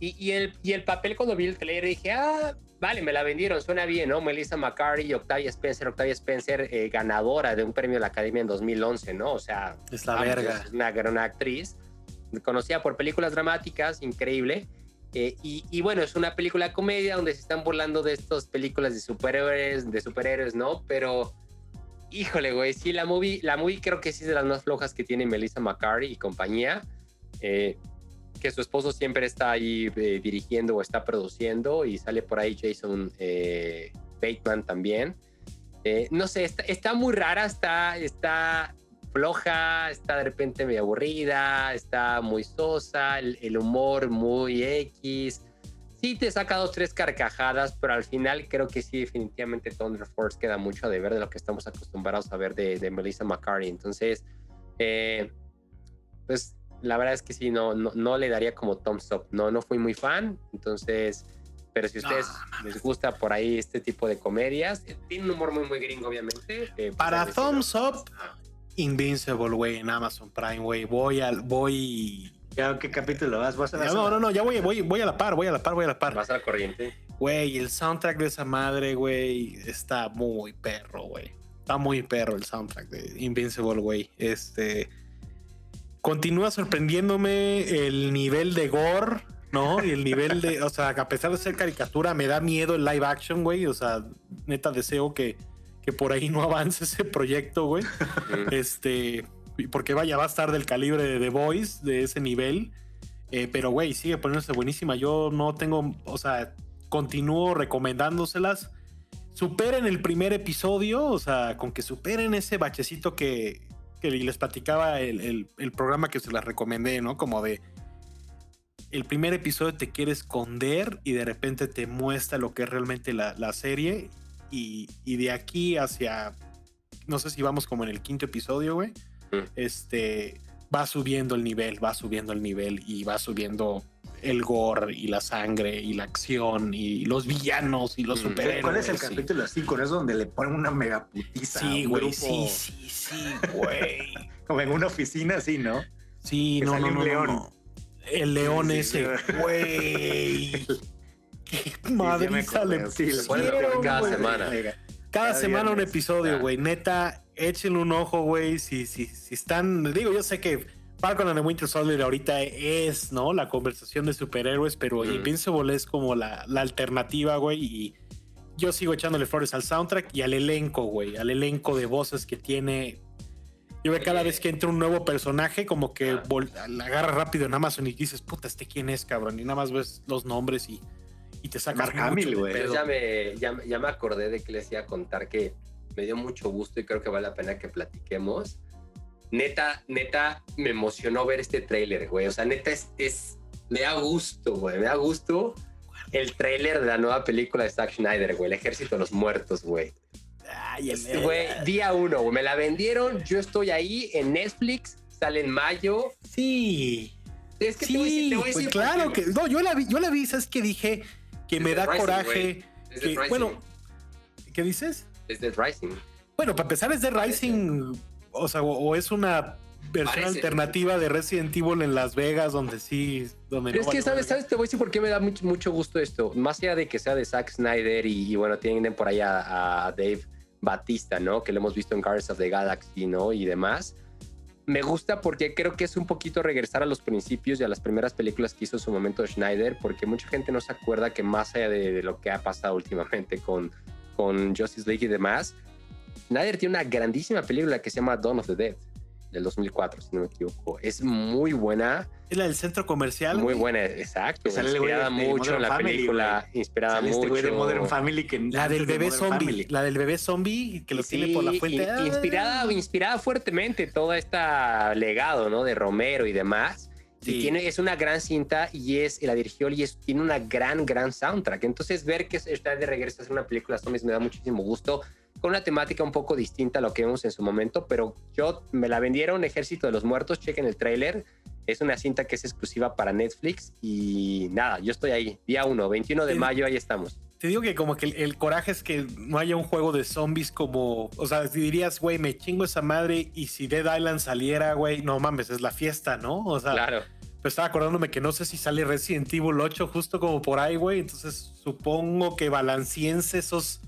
Y, y el, y el papel cuando vi el trailer dije, ah, vale, me la vendieron, suena bien, ¿no? Melissa McCarthy Octavia Spencer, Octavia Spencer, eh, ganadora de un premio de la Academia en 2011, ¿no? O sea, Es la vamos, verga. Es una gran actriz, conocida por películas dramáticas, increíble. Eh, y, y bueno, es una película comedia donde se están burlando de estas películas de superhéroes, de superhéroes, ¿no? Pero, híjole, güey, sí, la movie, la movie creo que sí es de las más flojas que tiene Melissa McCarthy y compañía. Eh, que su esposo siempre está ahí eh, dirigiendo o está produciendo y sale por ahí Jason eh, Bateman también. Eh, no sé, está, muy rara, está, está floja, está de repente medio aburrida, está muy sosa, el, humor muy X. Sí te saca dos, tres carcajadas, pero al final creo que sí, definitivamente Thunder Force queda mucho de ver de lo que estamos acostumbrados a ver de, Melissa McCarthy. Entonces, pues la verdad es que sí, no, no, no le daría como thumbs up. No, no fui muy fan, entonces, pero si a ustedes No, les gusta por ahí este tipo de comedias, eh, tiene un humor muy, muy gringo, obviamente. eh, pues, Para thumbs ¿no? up, Invincible, güey, en Amazon Prime, güey. Voy al, voy. ¿Ya qué capítulo vas? ¿Vas a no, no, no, ya voy, voy, voy a la par, voy a la par, voy a la par. Vas al corriente. Güey, el soundtrack de esa madre, güey, está muy perro, güey. Está muy perro el soundtrack de Invincible, güey. Este. Continúa sorprendiéndome el nivel de gore, ¿no? Y el nivel de. O sea, a pesar de ser caricatura, me da miedo el live action, güey. O sea, neta deseo que, que por ahí no avance ese proyecto, güey. Este, porque vaya, va a estar del calibre de The Voice, de ese nivel. Eh, pero, güey, sigue poniéndose buenísima. Yo no tengo, o sea, continúo recomendándoselas. Superen el primer episodio, o sea, con que superen ese bachecito que, que les platicaba el, el- el programa que se las recomendé, ¿no? Como de el primer episodio te quiere esconder y de repente te muestra lo que es realmente la, la serie. Y, y de aquí hacia, no sé si vamos como en el quinto episodio, güey. Mm. Este va subiendo el nivel, va subiendo el nivel y va subiendo el gore y la sangre y la acción y los villanos y los Mm. superhéroes. ¿Cuál es el capítulo así con eso donde le ponen una mega putiza? Sí, güey, sí, sí, sí, güey. [LAUGHS] Como en una oficina así, ¿no? Sí, Que no, sale no, un no, león. no. El león Sí, ese, güey. [LAUGHS] Qué madriza le sí, le ponen pusieron, cada semana. Cada cada semana un episodio, güey. Neta, échenle un ojo, güey. Si, si, si están. Digo, yo sé que Falcon and the Winter Soldier ahorita es, ¿no? La conversación de superhéroes, pero Mm. Invincible es como la, la alternativa, güey. Y yo sigo echándole flores al soundtrack y al elenco, güey. Al elenco de voces que tiene. Yo veo cada Oye. vez que entra un nuevo personaje, como que la agarra rápido en Amazon y dices, puta, ¿este quién es, cabrón? Y nada más ves los nombres y, y te sacas Mark güey. Ya me, ya, ya me acordé de que les iba a contar que me dio mucho gusto y creo que vale la pena que platiquemos. Neta, neta, me emocionó ver este tráiler, güey. O sea, neta, es, es, me da gusto, güey. Me da gusto el tráiler de la nueva película de Zack Schneider, güey. El Ejército de los Muertos, güey. Ay, Este, Güey, día uno, güey. Me la vendieron. Yo estoy ahí en Netflix. Sale en mayo. Sí. Es que te voy a decir- Sí, te voy a pues claro que. No, yo la vi, yo la vi, ¿sabes qué dije? Que me da Rising, coraje. que- bueno, ¿qué dices? Es Dead Rising. Bueno, para empezar es de Rising, o sea, o, o es una versión Parece. alternativa de Resident Evil en Las Vegas, donde sí, donde Pero no es que, ¿sabes? ¿sabes? Te voy a decir por qué me da mucho, mucho gusto esto. Más allá de que sea de Zack Snyder y, y, bueno, tienen por ahí a, a Dave Batista, ¿no? Que lo hemos visto en Guardians of the Galaxy, ¿no? Y demás. Me gusta porque creo que es un poquito regresar a los principios y a las primeras películas que hizo en su momento Schneider, porque mucha gente no se acuerda que más allá de, de lo que ha pasado últimamente con, con Justice League y demás, Schneider tiene una grandísima película que se llama Dawn of the Dead, del 2004, si no me equivoco. Es muy buena. Es la del centro comercial. Muy buena, exacto. Sale inspirada de- de mucho en la Family, película, inspirada Sale mucho. este de Modern Family que La del de bebé zombie. Family. La del bebé zombie que lo Sí, tiene por la fuente. in- inspirada, inspirada fuertemente todo este legado, ¿no? De Romero y demás. Sí. Y tiene, es una gran cinta y es, y la dirigió y es, tiene una gran, gran soundtrack. Entonces, ver que está de regreso a hacer una película zombies me da muchísimo gusto. Con una temática un poco distinta a lo que vimos en su momento, pero yo me la vendieron Ejército de los Muertos. Chequen el tráiler. Es una cinta que es exclusiva para Netflix y nada, yo estoy ahí. Día 1, 21 de Sí. mayo, ahí estamos. Te digo que como que el, el coraje es que no haya un juego de zombies como, o sea, si dirías, güey, me chingo esa madre y si Dead Island saliera, güey, no mames, es la fiesta, ¿no? O sea, Claro. Estaba acordándome que no sé si sale Resident Evil 8 justo como por ahí, güey, entonces supongo que balanciense esos...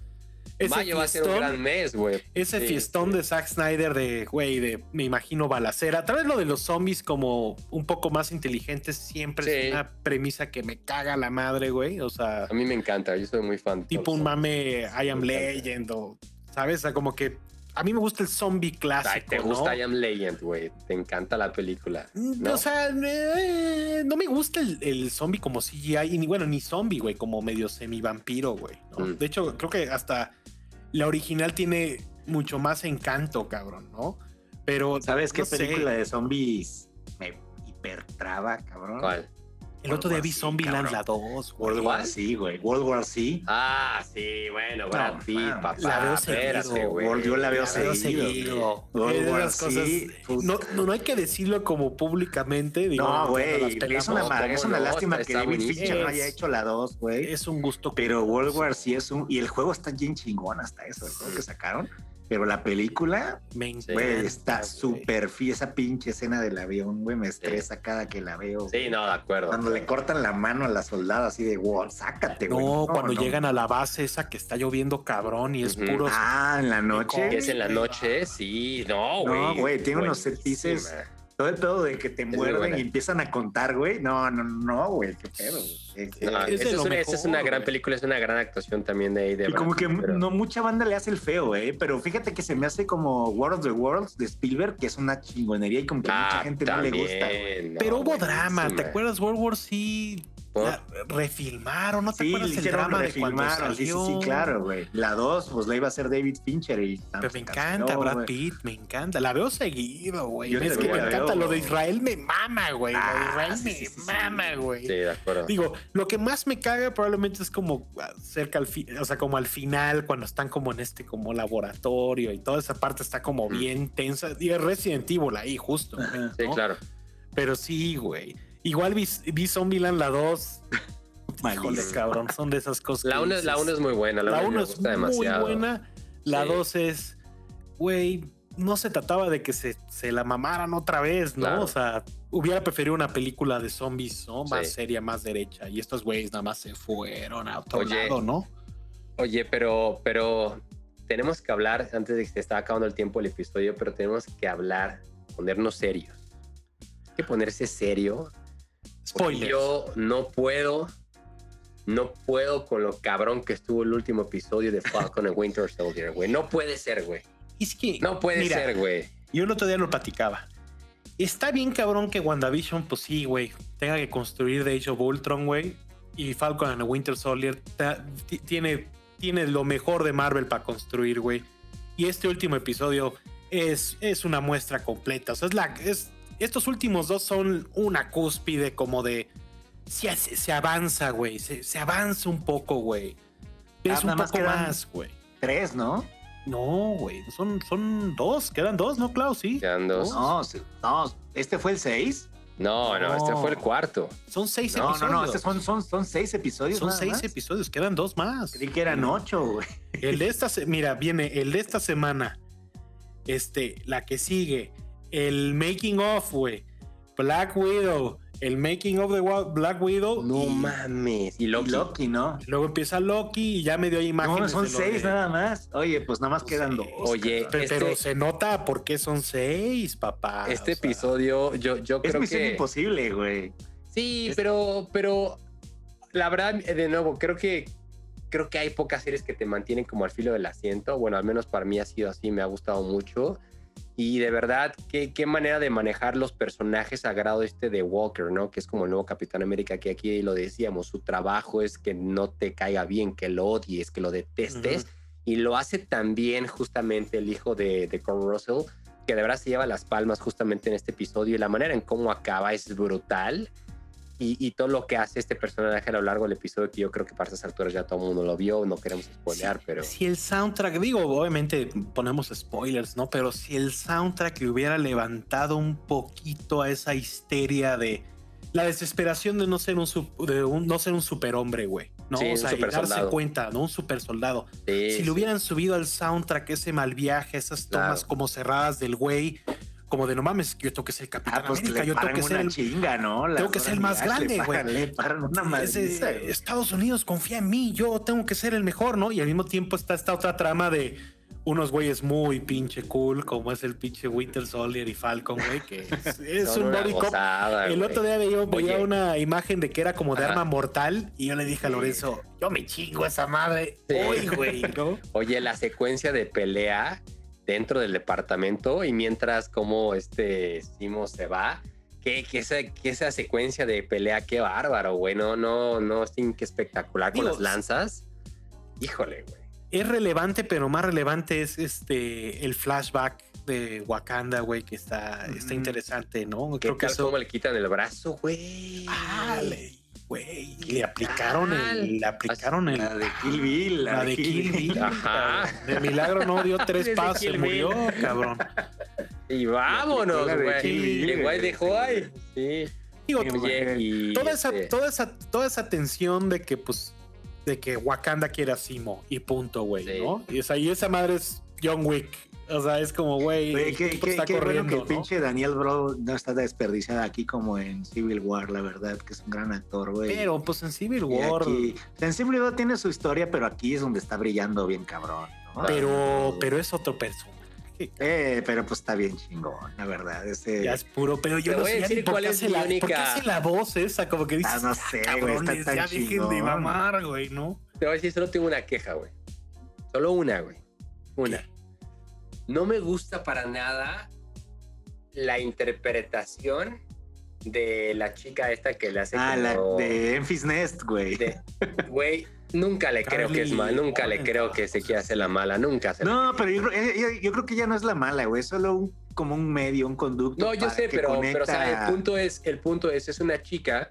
Ese Mayo va a ser un fiestón- gran mes, güey. Ese Sí, fiestón sí. de Zack Snyder de, güey, de, me imagino, balacera. Tal vez lo de los zombies como un poco más inteligentes siempre Sí. es una premisa que me caga la madre, güey. O sea, A mí me encanta, yo soy muy fan. tipo un mame I Am. Legend o, ¿sabes? O sea, como que a mí me gusta el zombie Ay, clásico, te gusta ¿no? I Am Legend, güey. Te encanta la película. Mm, ¿no? O sea, eh, no me gusta el, el zombie como CGI, y ni bueno, ni zombie, güey, como medio semi-vampiro, güey. ¿no? Mm. De hecho, creo que hasta la original tiene mucho más encanto, cabrón, ¿no? Pero ¿Sabes qué sé, película de zombies me hipertraba, cabrón? ¿Cuál? El otro día vi Zombieland la 2, güey. World War. C, güey. World War C. Ah, sí, bueno, Pitt, man, papá. la veo seguido, güey. Yo la veo La veo seguido, seguido. World War puta. no, no, no hay que decirlo como públicamente. No, güey. Es una, lástima que David. Fincher no haya hecho la 2, güey. Es un gusto. Pero World War C es un. Y el juego está bien chingón hasta eso, el juego que sacaron. Pero la película, Me güey, está súper fi esa pinche escena del avión, güey. Me estresa cada que la veo. Sí, no, de acuerdo. Cuando le cortan la mano a la soldada así de, wow, sácate, güey. No, cuando no. llegan a la base esa que está lloviendo cabrón y es puro. Ah, en la noche. Que es en la noche, sí, no, güey. No, güey, tiene unos set Buenísima. pieces todo el pedo de que te muerden y empiezan a contar, güey. No, no, no, güey, qué pedo. güey. No, es una, es gran película, es una gran actuación también de ahí. De y como Brad que pero- no mucha banda le hace el feo, eh, pero fíjate que se me hace como World of the Worlds de Spielberg, que es una chingonería y como que a mucha Ah, gente no le gusta. güey. también, no, Pero hubo drama, ¿te acuerdas? World War C ¿Por? La refilmaron, ¿no te Sí, acuerdas el drama de cuando refilmaron, sí, sí, salió? claro, güey. La 2, pues la iba a hacer David Fincher y Pero me encanta Brad. Pitt, me encanta. La veo seguido, güey. Es que me encanta. Lo de. Israel me mama, güey. Lo de Ah, Israel sí, me sí, mama, güey. Sí, de acuerdo. Digo, lo que más me caga probablemente es como cerca al fin, o sea, como al final, cuando están como en este como laboratorio y toda esa parte está como Mm. bien tensa. Y es Resident Evil ahí, justo. Ajá. Sí, claro. Pero sí, güey. Igual vi, vi Zombieland la 2. [LAUGHS] Híjole, cabrón, son de esas cosas. La que 1 la es muy buena. La la 1 uno me es muy demasiado. buena. La Sí. 2 es, güey, no se trataba de que se, se la mamaran otra vez, ¿no? Claro. O sea, hubiera preferido una película de zombies, ¿no? Más Sí. seria, más derecha. Y estos güeyes nada más se fueron a otro Oye. lado, ¿no? Oye, pero, pero tenemos que hablar, antes de que se está acabando el tiempo del episodio, pero tenemos que hablar, ponernos serios. Hay que ponerse serio. Porque Spoilers. Yo no puedo, no puedo con lo cabrón que estuvo el último episodio de Falcon and Winter Soldier, güey. No puede ser, güey. Es que, No puede mira, ser, güey. Yo el otro día lo platicaba. Está bien cabrón que WandaVision, pues sí, güey, tenga que construir de Age of Ultron, güey. Y Falcon and Winter Soldier tiene, tiene lo mejor de Marvel para construir, güey. Y este último episodio es, es una muestra completa. O sea, es la, es, estos últimos dos son una cúspide como de... Se, se avanza, güey. Se, se avanza un poco, güey. Es Ah, un nada más poco más, güey. Tres, ¿no? No, güey. Son, son dos. Quedan dos, ¿no, Klaus? Sí. Quedan dos. No, no, este fue el seis. No, no, este fue el cuarto. Son seis No, no, episodios. no, estos son, son, son seis episodios. Son nada seis más. episodios, quedan dos más. Creí que eran ocho, güey. El de esta, se- mira, viene el de esta semana. Este, la que sigue. El making of, güey. Black Widow. El making of de Wa- Black Widow. No y mames. Y Y Loki. Loki, ¿no? Luego empieza Loki y ya me dio imágenes. No, son seis de- nada más. Oye, pues nada más quedan dos. Oye, Pe- Pero, este- se nota por qué son seis, papá. Este sea, episodio, yo, yo Es creo misión que. imposible, güey. Sí, Es- pero, pero la verdad, de nuevo, creo que creo que hay pocas series que te mantienen como al filo del asiento. Bueno, al menos para mí ha sido así, me ha gustado mucho. Y de verdad, qué, qué manera de manejar los personajes a grado este de Walker, ¿no? Que es como el nuevo Capitán América, que aquí lo decíamos, su trabajo es que no te caiga bien, que lo odies, que lo detestes. Y lo hace también justamente el hijo de, de Kurt Russell, que de verdad se lleva las palmas justamente en este episodio. Y la manera en cómo acaba es brutal. Y, y todo lo que hace este personaje a lo largo del episodio, que yo creo que para esas alturas ya todo el mundo lo vio, no queremos spoilear, pero... Si el soundtrack, digo, obviamente ponemos spoilers, ¿no? Pero si el soundtrack le hubiera levantado un poquito a esa histeria de la desesperación de no ser un, de un- no ser un superhombre, güey. ¿no? Sí, o sea, y darse supersoldado. cuenta, ¿no? Un super soldado. Sí, si sí. le hubieran subido al soundtrack ese mal viaje, esas tomas Claro. como cerradas del güey, como de no mames, yo tengo que ser el Capitán Ah, pues América, yo tengo que ser el, chinga, ¿no? Tengo que ser el más grande, güey. Estados Unidos confía en mí, yo tengo que ser el mejor, ¿no? Y al mismo tiempo está esta otra trama de unos güeyes muy pinche cool, como es el pinche Winter Soldier y Falcon, güey, que es, [LAUGHS] un body cop. gozada, El otro día veía, veía una imagen de que era como de Ajá. arma mortal y yo le dije a. Lorenzo, yo me chingo esa madre Sí. hoy, güey, ¿no? [LAUGHS] Oye, la secuencia de pelea dentro del departamento y mientras como este Simo se va, que, que, esa, que esa secuencia de pelea, qué bárbaro, güey. No, no, no, qué espectacular con Digo, las lanzas. Híjole, güey. Es relevante, pero más relevante es este el flashback de Wakanda, güey, que está, interesante, ¿no? ¿Qué Creo que eso cómo le quitan el brazo, güey? Ah, güey, ¿Qué le aplicaron el, le aplicaron el, La de Kill Bill. la de Kill Bill. Ajá. De milagro no dio [LAUGHS] tres pasos, se murió, Bill. cabrón. [LAUGHS] Y vámonos, güey. Y güey. dejó ahí. Sí. Digo, y toda esa, este, toda esa, toda esa tensión de que, pues, de que Wakanda quiere a Simo y punto, güey, Sí. ¿no? Y esa, y esa madre es John Wick. O sea, es como, güey, el qué, está qué bueno corriendo, que el ¿no? pinche Daniel Bro no está desperdiciada aquí como en Civil War, la verdad, que es un gran actor, güey. Pero, pues, en Civil Y War... aquí, en Civil War tiene su historia, pero aquí es donde está brillando bien cabrón. ¿no? Pero, pero es otro personaje. Eh, pero pues está bien chingón, la verdad. Ese... Ya es puro, pero yo Te no voy sé decir cuál es la, ¿por qué única- hace la voz esa, como que dices, Ah, no sé, "Ah, güey, está tan ya dejen de chingón". mamar, güey, ¿no? Te voy a decir, solo tengo una queja, güey. Solo una, güey. Una. No me gusta para nada la interpretación de la chica esta que le hace Ah, la como- de Enfys Nest, güey. de- Güey, nunca le creo que es mal, nunca le creo no, que se quiera hacer la mala, nunca se No, pero yo, creo- eh, yo- yo creo que ya no es la mala, güey. Es solo un, como un medio, un conducto. No, yo sé, pero, pero o sea, conecta- el punto es, el punto es, es una chica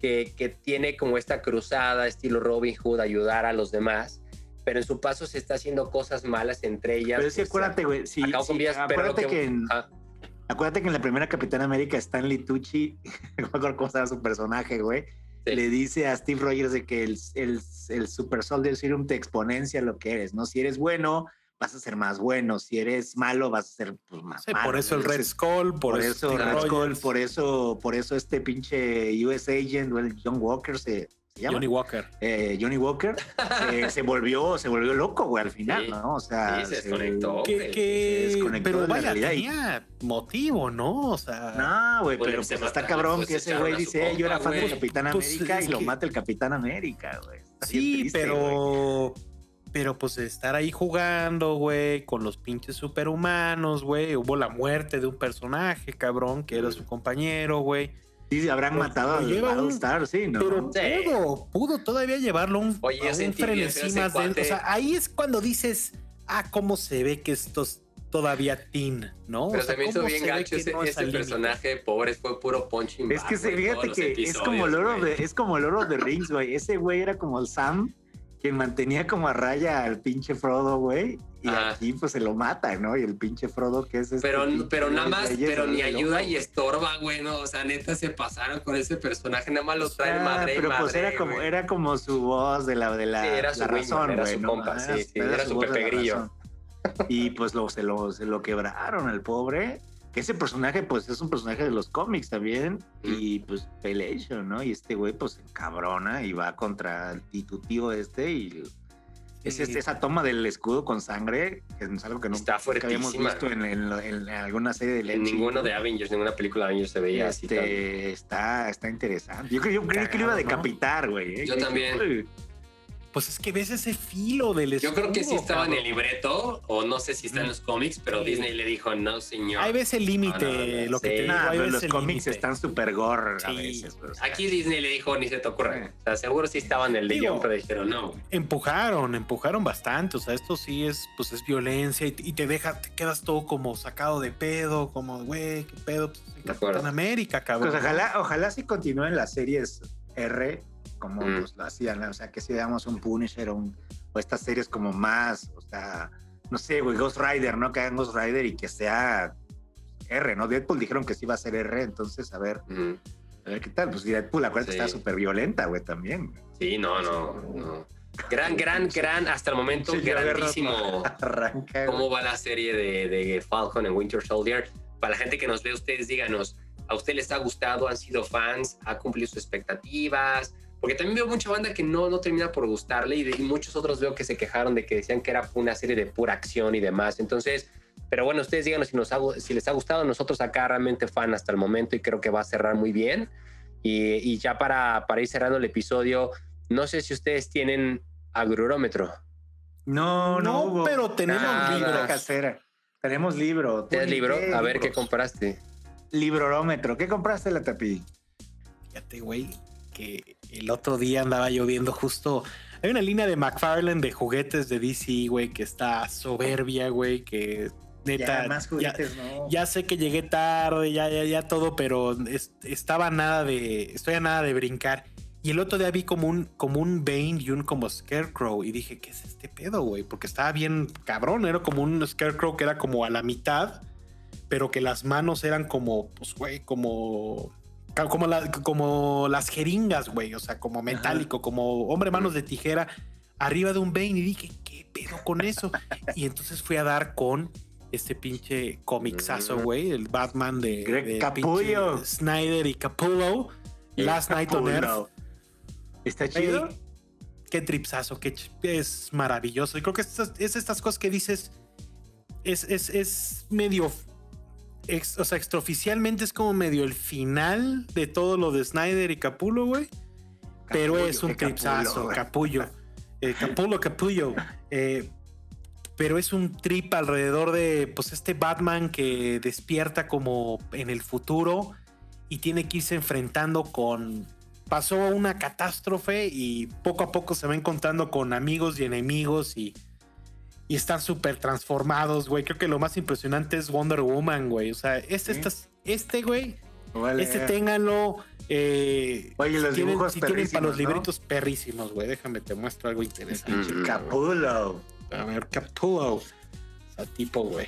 que, que tiene como esta cruzada estilo Robin Hood, ayudar a los demás, pero en su paso se está haciendo cosas malas entre ellas. Pero sí, pues, acuérdate, güey. Sí, acabo con sí, vías, pero lo acuérdate que, en, acuérdate que en la primera Capitán América Stanley Tucci, [LAUGHS] no me acuerdo cómo se llama su personaje, güey. Sí. Le dice a Steve Rogers de que el, el, el Super Soldier Serum te exponencia lo que eres, ¿no? Si eres bueno, vas a ser más bueno. Si eres malo, vas a ser pues, más Sí, malo. por eso el Red Skull, por, por eso, eso Red Skull, por eso, por eso este pinche US Agent, o el John Walker se, se llama. Johnny Walker. Eh, Johnny Walker se, [LAUGHS] se volvió, se volvió loco, güey, al final, Sí. ¿no? O sea, Sí, se desconectó. Que, Ok, que- se desconectó de pero la vaya, realidad y- tenía motivo, ¿no? O sea, No, güey, Bueno, pero se pues está cabrón pues, que ese güey dice, "Eh, yo era fan del güey". Capitán Pues, América y lo mata el Capitán América, güey. Sí, triste, pero. Pero pues estar ahí jugando, güey, con los pinches superhumanos, güey. Hubo la muerte de un personaje, cabrón, que era su compañero, güey. Sí, habrán Pues, matado al lleva un- Battlestar, sí, ¿no? Pero Sí. pudo, pudo todavía llevarlo a un, Oye, a un frenesí más dentro. O sea, ahí es cuando dices, ah, cómo se ve que esto es todavía teen, ¿no? Pero o sea, se me hizo bien gacho que ese, no es ese personaje, pobre, fue puro punching Es que se, fíjate que es como Loro güey. de, es como Loro de Rings, güey. Ese güey era como el Sam, quien mantenía como a raya al pinche Frodo, güey. Y aquí pues se lo mata, ¿no? Y el pinche Frodo que es este Pero, pero nada más, pero ni ayuda loco, y estorba, güey, no, o sea, neta se pasaron con ese personaje, nada más lo traen Ah, madre pero pues madre, era como, güey. era como su voz de la de la, Sí, era su la razón, era güey, su ¿no? compa, sí, sí, era su Pepe Grillo. razón. Y pues lo, se, lo, se lo quebraron al pobre. Que ese personaje, pues es un personaje de los cómics también. Y pues Pelation, ¿no? Y este güey, pues se encabrona y va contra el tu tío este. Y es este- esa toma del escudo con sangre, que es algo que no habíamos visto en, en- en alguna serie de En Lechi. ninguno de Avengers, ninguna película de Avengers se veía así. Este, está, está interesante. Yo, creo- yo creí que lo iba a decapitar, güey. ¿eh? Yo también. Pues es que ves ese filo del Yo creo que sí escudo, estaba en el cabrón. libreto, o no sé si está en los cómics, pero Sí. Disney le dijo, no, señor. Ahí ves el límite, No, no, no, lo que te digo, ahí ves los el cómics están súper gore a Sí. veces. güey, o sea, Aquí Disney le dijo, ni se te ocurre. Sí. O sea, seguro sí estaba en el Digo, guion, pero dijeron, no. Empujaron, empujaron bastante. O sea, esto sí es, pues es violencia y, y te deja, te quedas todo como sacado de pedo, como, güey, qué pedo, pues, De acuerdo. Capitán América, cabrón. Pues ojalá, ojalá sí continúen las series R como Mm. pues, lo hacían, o sea, que si damos un Punisher o, un- o estas series como más, o sea, no sé, güey, Ghost Rider, ¿no? Que hagan Ghost Rider y que sea R, ¿no? Deadpool dijeron que sí iba a ser R, entonces a ver, Ujú. a ver qué tal. Pues Deadpool, acuérdate, Sí. está súper violenta, güey, también. Sí, no, no, no. Gran, gran, gran, hasta el momento, Sí, grandísimo. [LAUGHS] Arranca. ¿Cómo va la serie de, de Falcon en Winter Soldier? Para la gente que nos ve, ustedes díganos, ¿a usted les ha gustado? ¿Han sido fans? ¿Ha cumplido sus expectativas? Porque también veo mucha banda que no, no termina por gustarle y, de- y muchos otros veo que se quejaron de que decían que era una serie de pura acción y demás. Entonces, pero bueno, ustedes díganos si, nos ha si les ha gustado. Nosotros acá realmente fan hasta el momento y creo que va a cerrar muy bien. Y, y ya para, para ir cerrando el episodio, no sé si ustedes tienen agrurómetro. No, no, No, hubo. pero tenemos Nada, libros. casera. Tenemos libro. ¿Tienes libro? ¿qué A ver qué compraste. Librorómetro. ¿Qué compraste, la tapi? Fíjate, güey, que el otro día andaba yo viendo justo. Hay una línea de McFarlane de juguetes de DC, güey, que está soberbia, güey, que neta. Ya, más ya- juguetes, no. ya sé que llegué tarde, ya, ya, ya todo, pero es- estaba nada de. Estoy a nada de brincar. Y el otro día vi como un, como un Bane y un como Scarecrow. Y dije, ¿qué es este pedo, güey? Porque estaba bien cabrón. Era como un Scarecrow que era como a la mitad, pero que las manos eran como, pues, güey, como. Como, la- como las jeringas, güey. O sea, como metálico, como hombre manos de tijera arriba de un Bane. Y dije, ¿qué pedo con eso? y entonces fui a dar con este pinche comicsazo, Mm. güey, el Batman de, Greg de Capullo. Snyder y Capullo. Last Night on Earth. ¿Está chido? Qué tripsazo, qué ch- es maravilloso. Y creo que es, es estas cosas que dices. es, es, es medio. Ex- o sea, extraoficialmente es como medio el final de todo lo de Snyder y Capullo, güey. Pero es un tripsazo. Capullo. Eh, Capullo, Capullo. [LAUGHS] Eh, pero es un trip alrededor de pues este Batman que despierta como en el futuro y tiene que irse enfrentando con pasó una catástrofe y poco a poco se va encontrando con amigos y enemigos y, y están súper transformados, güey. Creo que lo más impresionante es Wonder Woman, güey. O sea, este, Sí. estas- este, güey, Vale. este ténganlo. eh, Oye, los tienen, dibujos si tienen para los libritos perrísimos, güey. Déjame, te muestro algo interesante. Pinche Mm. Capullo. A ver, Capullo. O sea, tipo, güey.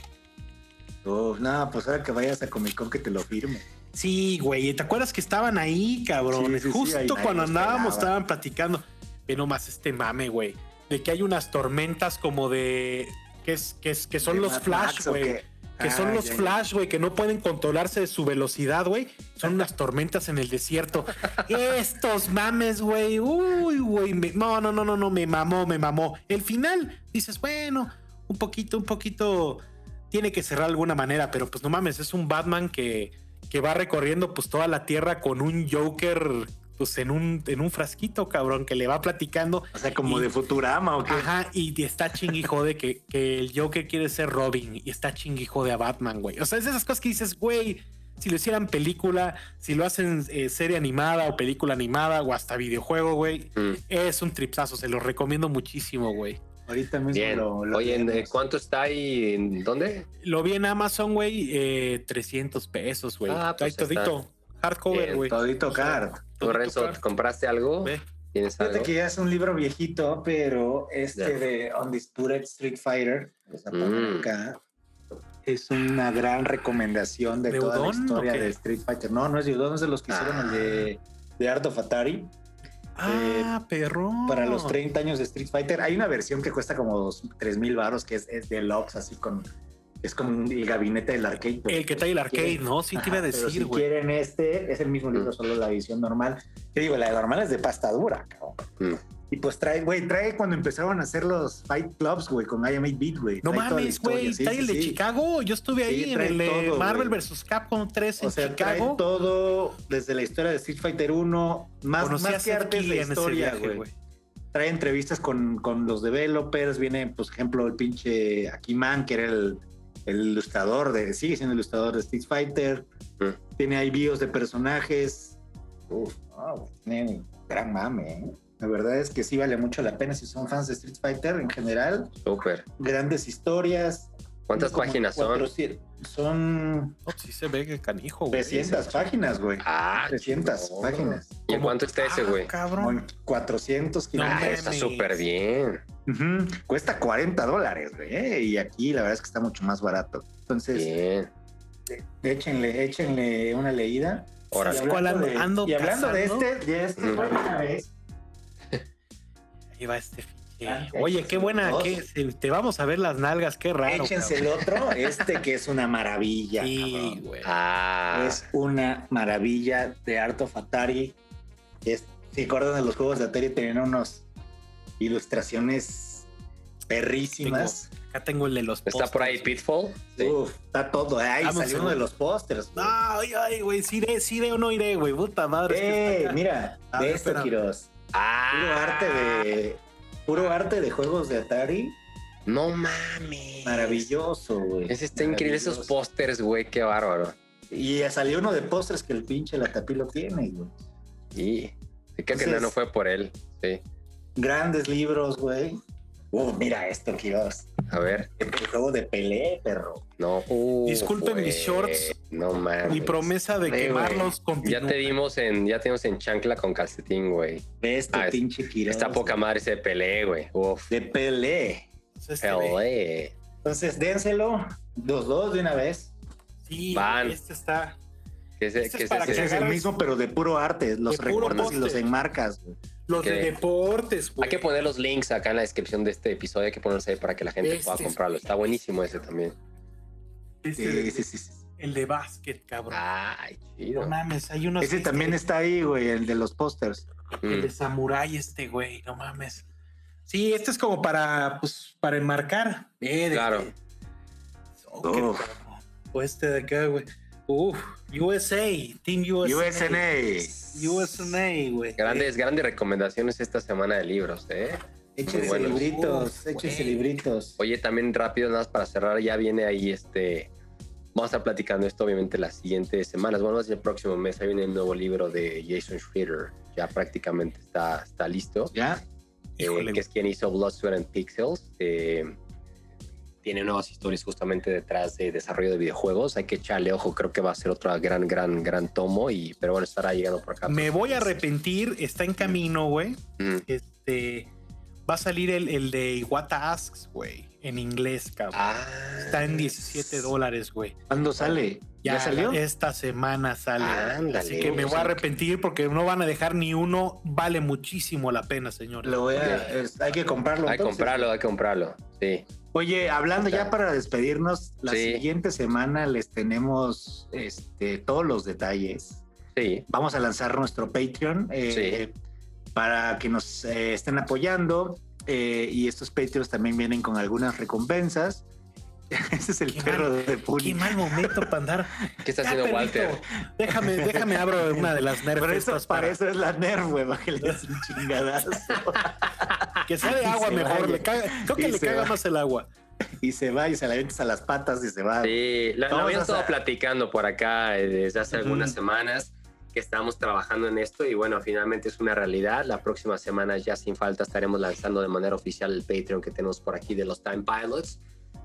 Uf, no, pues ahora que vayas a Comic Con que te lo firme. Sí, güey. ¿Te acuerdas que estaban ahí, cabrón? Sí, sí, Justo ahí- cuando andábamos estaban platicando. Ve nomás este mame, güey. De que hay unas tormentas como de. que es, que es, que son ¿De los Mad flash, güey. Que son Ah, los ya, flash, güey, que no pueden controlarse de su velocidad, güey. Son unas tormentas en el desierto. [LAUGHS] Estos mames, güey. Uy, güey. No, no, no, no, no. Me mamó, me mamó. El final, dices, bueno, un poquito, un poquito. Tiene que cerrar de alguna manera, pero pues no mames, es un Batman que, que va recorriendo pues toda la tierra con un Joker pues en un, en un frasquito, cabrón, que le va platicando. O sea, como Y- de Futurama o qué. Ajá, y está chingui jode que, que el Joker quiere ser Robin y está chingui jode a Batman, güey. O sea, es de esas cosas que dices, güey, si lo hicieran película, si lo hacen eh, serie animada o película animada o hasta videojuego, güey, Mm. es un tripsazo, se lo recomiendo muchísimo, güey. Ahorita mismo Bien. lo, lo Oye, ¿en- vemos. ¿cuánto está ahí? ¿En dónde? Lo vi en Amazon, güey, eh, 300 pesos, güey. Ah, pues Ahí todito, hardcover, güey. Todito O sea, card. ¿Tú, todito Renzo, card. compraste algo? Ve. ¿Tienes Fíjate algo? que ya es un libro viejito, pero este Ya. de Undisputed Street Fighter, o sea, poner Mm. acá, es una gran recomendación de, ¿De toda la historia de Street Fighter. No, no es de Udon, es de los que hicieron Ah. el de, de Art of Atari. Ah, perro. Para los 30 años de Street Fighter, hay una versión que cuesta como 3 mil baros, que es, es deluxe, así con. Es como el gabinete del arcade. El que trae el arcade, quieren- ¿no? Sí te iba a decir, si güey. quieren este, es el mismo libro, Mm. solo la edición normal. Te digo, la normal es de pasta dura, cabrón. Mm. Y pues trae, güey, trae cuando empezaron a hacer los fight clubs, güey, con I Am 8 Beat, güey. No mames, güey. sí, trae sí, el de sí. Chicago. Yo estuve Sí, ahí en el de todo, Marvel güey. vs. Capcom 3 en O sea, Chicago. trae todo desde la historia de Street Fighter 1, más, Conocí más que Seth arte es la Killian ese historia, güey. güey. Trae entrevistas con, con los developers, viene, pues, ejemplo, el pinche Akiman, que era el, el ilustrador de, sigue siendo el ilustrador de Street Fighter. Mm. Tiene ahí bios de personajes. Uf, güey, tiene gran mame, ¿eh? La verdad es que sí vale mucho la pena si son fans de Street Fighter en general. Súper. Grandes historias. ¿Cuántas Como páginas son? 400 Son No, sí se ve que canijo, güey. 300 páginas, güey. Ah, 300 chingón. páginas. ¿Y en cuánto está ese, Ah, güey? cabrón. Con 400 No kilómetros. ah, está súper bien. Ujú, Cuesta 40 dólares, güey. ¿eh? Y aquí la verdad es que está mucho más barato. Entonces, Bien. échenle, échenle una leída. Órale. Y ¿Sabes cuál hablando ando- de, y hablando de este, de este, fue una vez. Ahí va este Ah, Oye, qué buena. se- te vamos a ver las nalgas, qué raro. Échense el otro, este que es una maravilla. Sí, güey. Ah, Es una maravilla de Art of Atari. Es, si acuerdan de los juegos de Atari, tenían unas ilustraciones perrísimas. Acá tengo el de los ¿está por ahí. Pitfall? Sí. Uf, está todo. Ahí Dame un salió uno de los pósters. güey. Ay, ay, güey. Sí iré, sí iré o no iré, güey. Puta madre. es que Eh, mira, A de ver, esto, espérame. Quiroz. Ah, Puro arte de. Puro arte de juegos de Atari. No mames. Maravilloso, güey. Ese está increíble, esos pósters, güey, qué bárbaro. Y ya salió uno de pósters que el pinche Latapilo tiene, güey. Y creo que no, no fue por él. Sí. Grandes libros, güey. Uh, mira esto, Quiroz. A ver, El juego de Pelé, perro. no. Uh, Disculpen mis shorts. No mames. Mi promesa de güey. quemarlos Ya continúa. te dimos en, ya tenemos en chancla con calcetín, güey. Ve este Ah, pinche Quiroz. Está poca madre ese Pelé, güey. De Pelé. Este, güey. Pelé. Entonces, dénselo. Los dos de una vez. Sí, Van. este está. ¿Qué es, Este qué es es para ese? Ese es el mismo, pero de puro arte. Los De recortas y los enmarcas, güey. Los de deportes, güey. Hay que poner los links acá en la descripción de este episodio. Hay que ponerlos ahí para que la gente Este pueda es- comprarlo. Está buenísimo ese también. Este Sí, de- sí, sí, sí. El de básquet, cabrón. Ay, no chido. mames, hay unos. Ese que- también está ahí, güey, el de los pósters. El Mm. de Samurai, este, güey, no mames. Sí, este es como para, pues, para enmarcar. Eh, de- Claro. Oh, O este de acá, güey. Uf, USA, Team USA. USNA. USNA, güey. Grandes, grandes recomendaciones esta semana de libros, ¿eh? Échense libritos, échense libritos. Oye, también rápido, nada más para cerrar, ya viene ahí este. Vamos a estar platicando esto, obviamente, las siguientes semanas. Bueno, más el próximo mes. Ahí viene el nuevo libro de Jason Schrader. Ya prácticamente está, está listo. ¿Ya? eh, que es quien hizo Blood, Sweat and Pixels. eh, tiene nuevas historias justamente detrás de desarrollo de videojuegos. Hay que echarle ojo, creo que va a ser otro gran, gran, gran tomo. Y, pero bueno, estará llegando por acá. Me voy a arrepentir, está en camino, güey. Mm. Este va a salir el, el de Iwata Asks, güey, en inglés, cabrón. Ah, Está en 17 dólares, güey. ¿Cuándo sale? ¿Ya, salió? Esta semana sale. Ándale, Así que me voy a arrepentir porque no van a dejar ni uno. Vale muchísimo la pena, señores. Lo voy a, es- hay que comprarlo. Hay que comprarlo, hay que comprarlo. Sí. Oye, hablando ya para despedirnos, la Sí. siguiente semana les tenemos este, todos los detalles. Sí. Vamos a lanzar nuestro Patreon eh, para que nos eh, estén apoyando. eh, y estos Patreons también vienen con algunas recompensas. [LAUGHS] Ese es el Qué perro de Qué Puli. mal momento para andar. [LAUGHS] ¿Qué está haciendo perrito, Walter? Déjame, déjame abro una de las nerfs Pero eso, para para eso es la Nerf, güey, para que le des un [LAUGHS] chingadazo. Que sea de [LAUGHS] agua se mejor. Le caga- creo que Y le caga va. más el agua. y se va y se la avientas a las patas y se va. Sí, lo, lo Vamos habíamos a estado hacer- platicando por acá eh, desde hace algunas semanas que estábamos trabajando en esto y bueno, finalmente es una realidad. La próxima semana ya sin falta estaremos lanzando de manera oficial el Patreon que tenemos por aquí de los Time Pilots.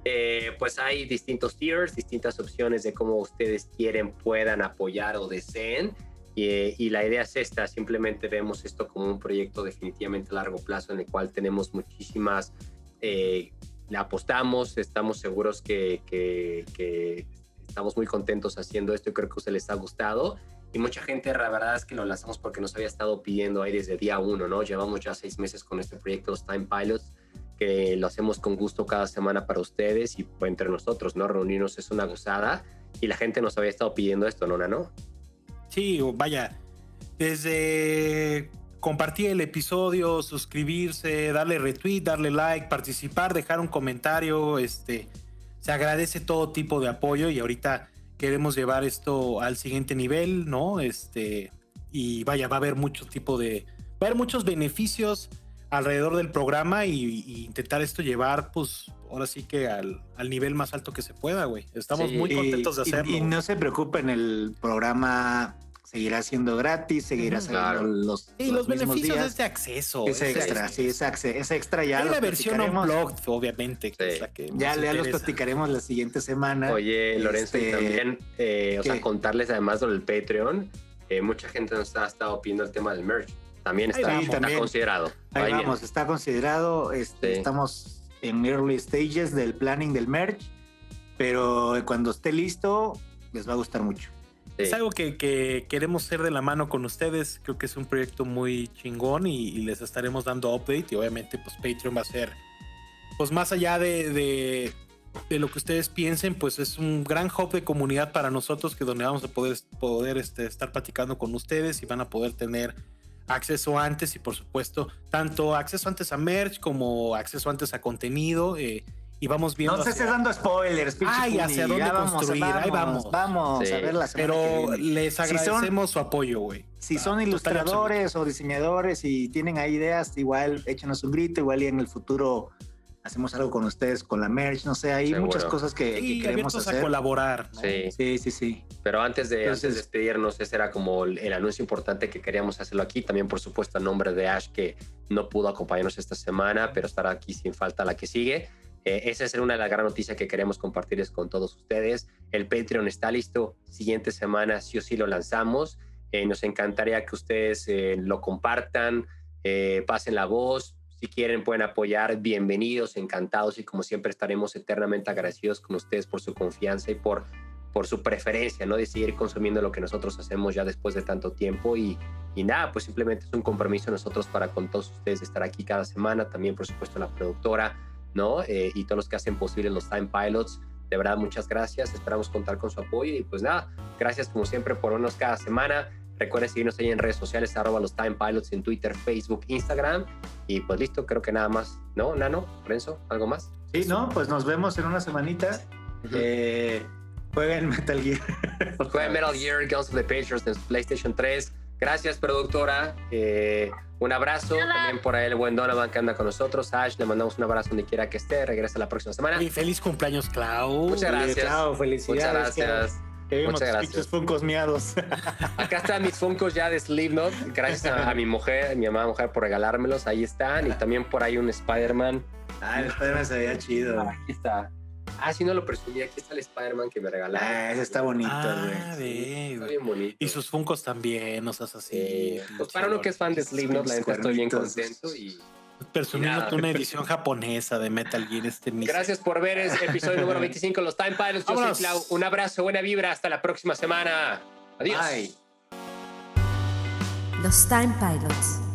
Eh, pues hay distintos tiers, distintas opciones de cómo ustedes quieren, puedan apoyar o deseen. Y, y la idea es esta, simplemente vemos esto como un proyecto definitivamente a largo plazo en el cual tenemos muchísimas, eh, apostamos, estamos seguros que, que- que estamos muy contentos haciendo esto y creo que ustedes les ha gustado. Y mucha gente, la verdad es que lo lanzamos porque nos había estado pidiendo ahí desde día uno, ¿no? Llevamos ya seis meses con este proyecto, los Time Pilots, que lo hacemos con gusto cada semana para ustedes y entre nosotros, ¿no? Reunirnos es una gozada y la gente nos había estado pidiendo esto, ¿no, Nano? Sí, vaya, desde compartir el episodio, suscribirse, darle retweet, darle like, participar, dejar un comentario, este, se agradece todo tipo de apoyo y ahorita queremos llevar esto al siguiente nivel, ¿no? Este, y vaya, va a haber mucho tipo de, va a haber muchos beneficios alrededor del programa y, y intentar esto llevar, pues, ahora sí que al, al nivel más alto que se pueda, güey. Estamos Sí. muy Y- contentos de hacerlo. Y, no se preocupen, el programa seguirá siendo gratis, seguirá saliendo claro. los, Sí, los, beneficios días. de este acceso. Es ese- extra, sí, es, es extra ya. Hay los la versión platicaremos- unplugged, obviamente, que Sí. es la que Ya, ya los platicaremos la siguiente semana. Oye, Lorenzo, y Este, también, eh, o sea, contarles además del Patreon, eh, mucha gente nos ha estado pidiendo el tema del merch. También está, vamos. está También. considerado. Ahí Ahí vamos, está considerado. este, Sí. Estamos en early stages del planning del merch, pero cuando esté listo, les va a gustar mucho. viene. Es Sí. algo que, que queremos ser de la mano con ustedes. Creo que es un proyecto muy chingón y, y les estaremos dando update. Y obviamente, pues Patreon va a ser, pues más allá de, de, de lo que ustedes piensen, pues es un gran hub de comunidad para nosotros que donde vamos a poder, poder este, estar platicando con ustedes y van a poder tener acceso antes y por supuesto tanto acceso antes a merch como acceso antes a contenido eh, y vamos viendo No se hacia- estés dando spoilers, Ay, Puni, hacia dónde ya vamos, construir, ahí vamos. Vamos Sí. a ver la semana que pero viene. les Si son- agradecemos su apoyo güey Si Ah, son ilustradores o diseñadores y tienen ahí ideas, igual échenos un grito, igual y en el futuro hacemos algo con ustedes, con la merch, no sé, hay Seguro. muchas cosas que, que y queremos abiertos a hacer. colaborar ¿no? Sí. Sí, sí, sí. Pero antes de, Entonces- antes de despedirnos, ese era como el, el anuncio importante que queríamos hacerlo aquí. También, por supuesto, a nombre de Ash, que no pudo acompañarnos esta semana, pero estará aquí sin falta la que sigue. Eh, esa es una de las gran noticias que queremos compartirles con todos ustedes. El Patreon está listo. Siguiente semana, sí o sí lo lanzamos. Eh, nos encantaría que ustedes eh, lo compartan, eh, pasen la voz. Si quieren, pueden apoyar. Bienvenidos, encantados. Y como siempre, estaremos eternamente agradecidos con ustedes por su confianza y por por su preferencia, ¿no? De seguir consumiendo lo que nosotros hacemos ya después de tanto tiempo y, y nada, pues simplemente es un compromiso nosotros para con todos ustedes de estar aquí cada semana, también por supuesto la productora, ¿no? Eh, y todos los que hacen posible los Time Pilots, de verdad muchas gracias, esperamos contar con su apoyo y pues nada, gracias como siempre por vernos cada semana, recuerden seguirnos ahí en redes sociales, arroba los Time Pilots en Twitter, Facebook, Instagram y pues listo, creo que nada más, ¿no? Nano, Renzo, ¿algo más? Sí, no, pues nos vemos en una semanita. Eh, juega en Metal Gear. Juega en Metal Gear, Guns of the Patriots en PlayStation 3. Gracias, productora. Eh, un abrazo también por ahí el buen Donovan que anda con nosotros. Ash, le mandamos un abrazo donde quiera que esté. Regresa la próxima semana. Y feliz cumpleaños, Clau. Muchas gracias. Clau, felicidades. Muchas gracias. Que vimos Muchas gracias. pinches funcos miados. [LAUGHS] Acá están mis Funkos ya de Slipknot. Gracias a, a mi mujer, mi mamá mujer por regalármelos. Ahí están. Y también por ahí un Spider-Man. ah, el Spider-Man se veía chido. Aquí está. Ah, sí, no lo presumí. Aquí está el Spider-Man que me regalaron. Ah, ese está bonito, Ah, güey. ve, Está güey. bien bonito. Y sus funcos también, no seas así. Sí, pues para uno que es fan de Slipknot, la neta estoy bien contento y Presumiéndote Nada. una edición japonesa de Metal Gear este mismo. gracias por ver ese episodio número 25 de los Time Pilots. Yo Vámonos. soy Clau. Un abrazo, buena vibra. Hasta la próxima semana. Adiós. Bye. Los Time Pilots.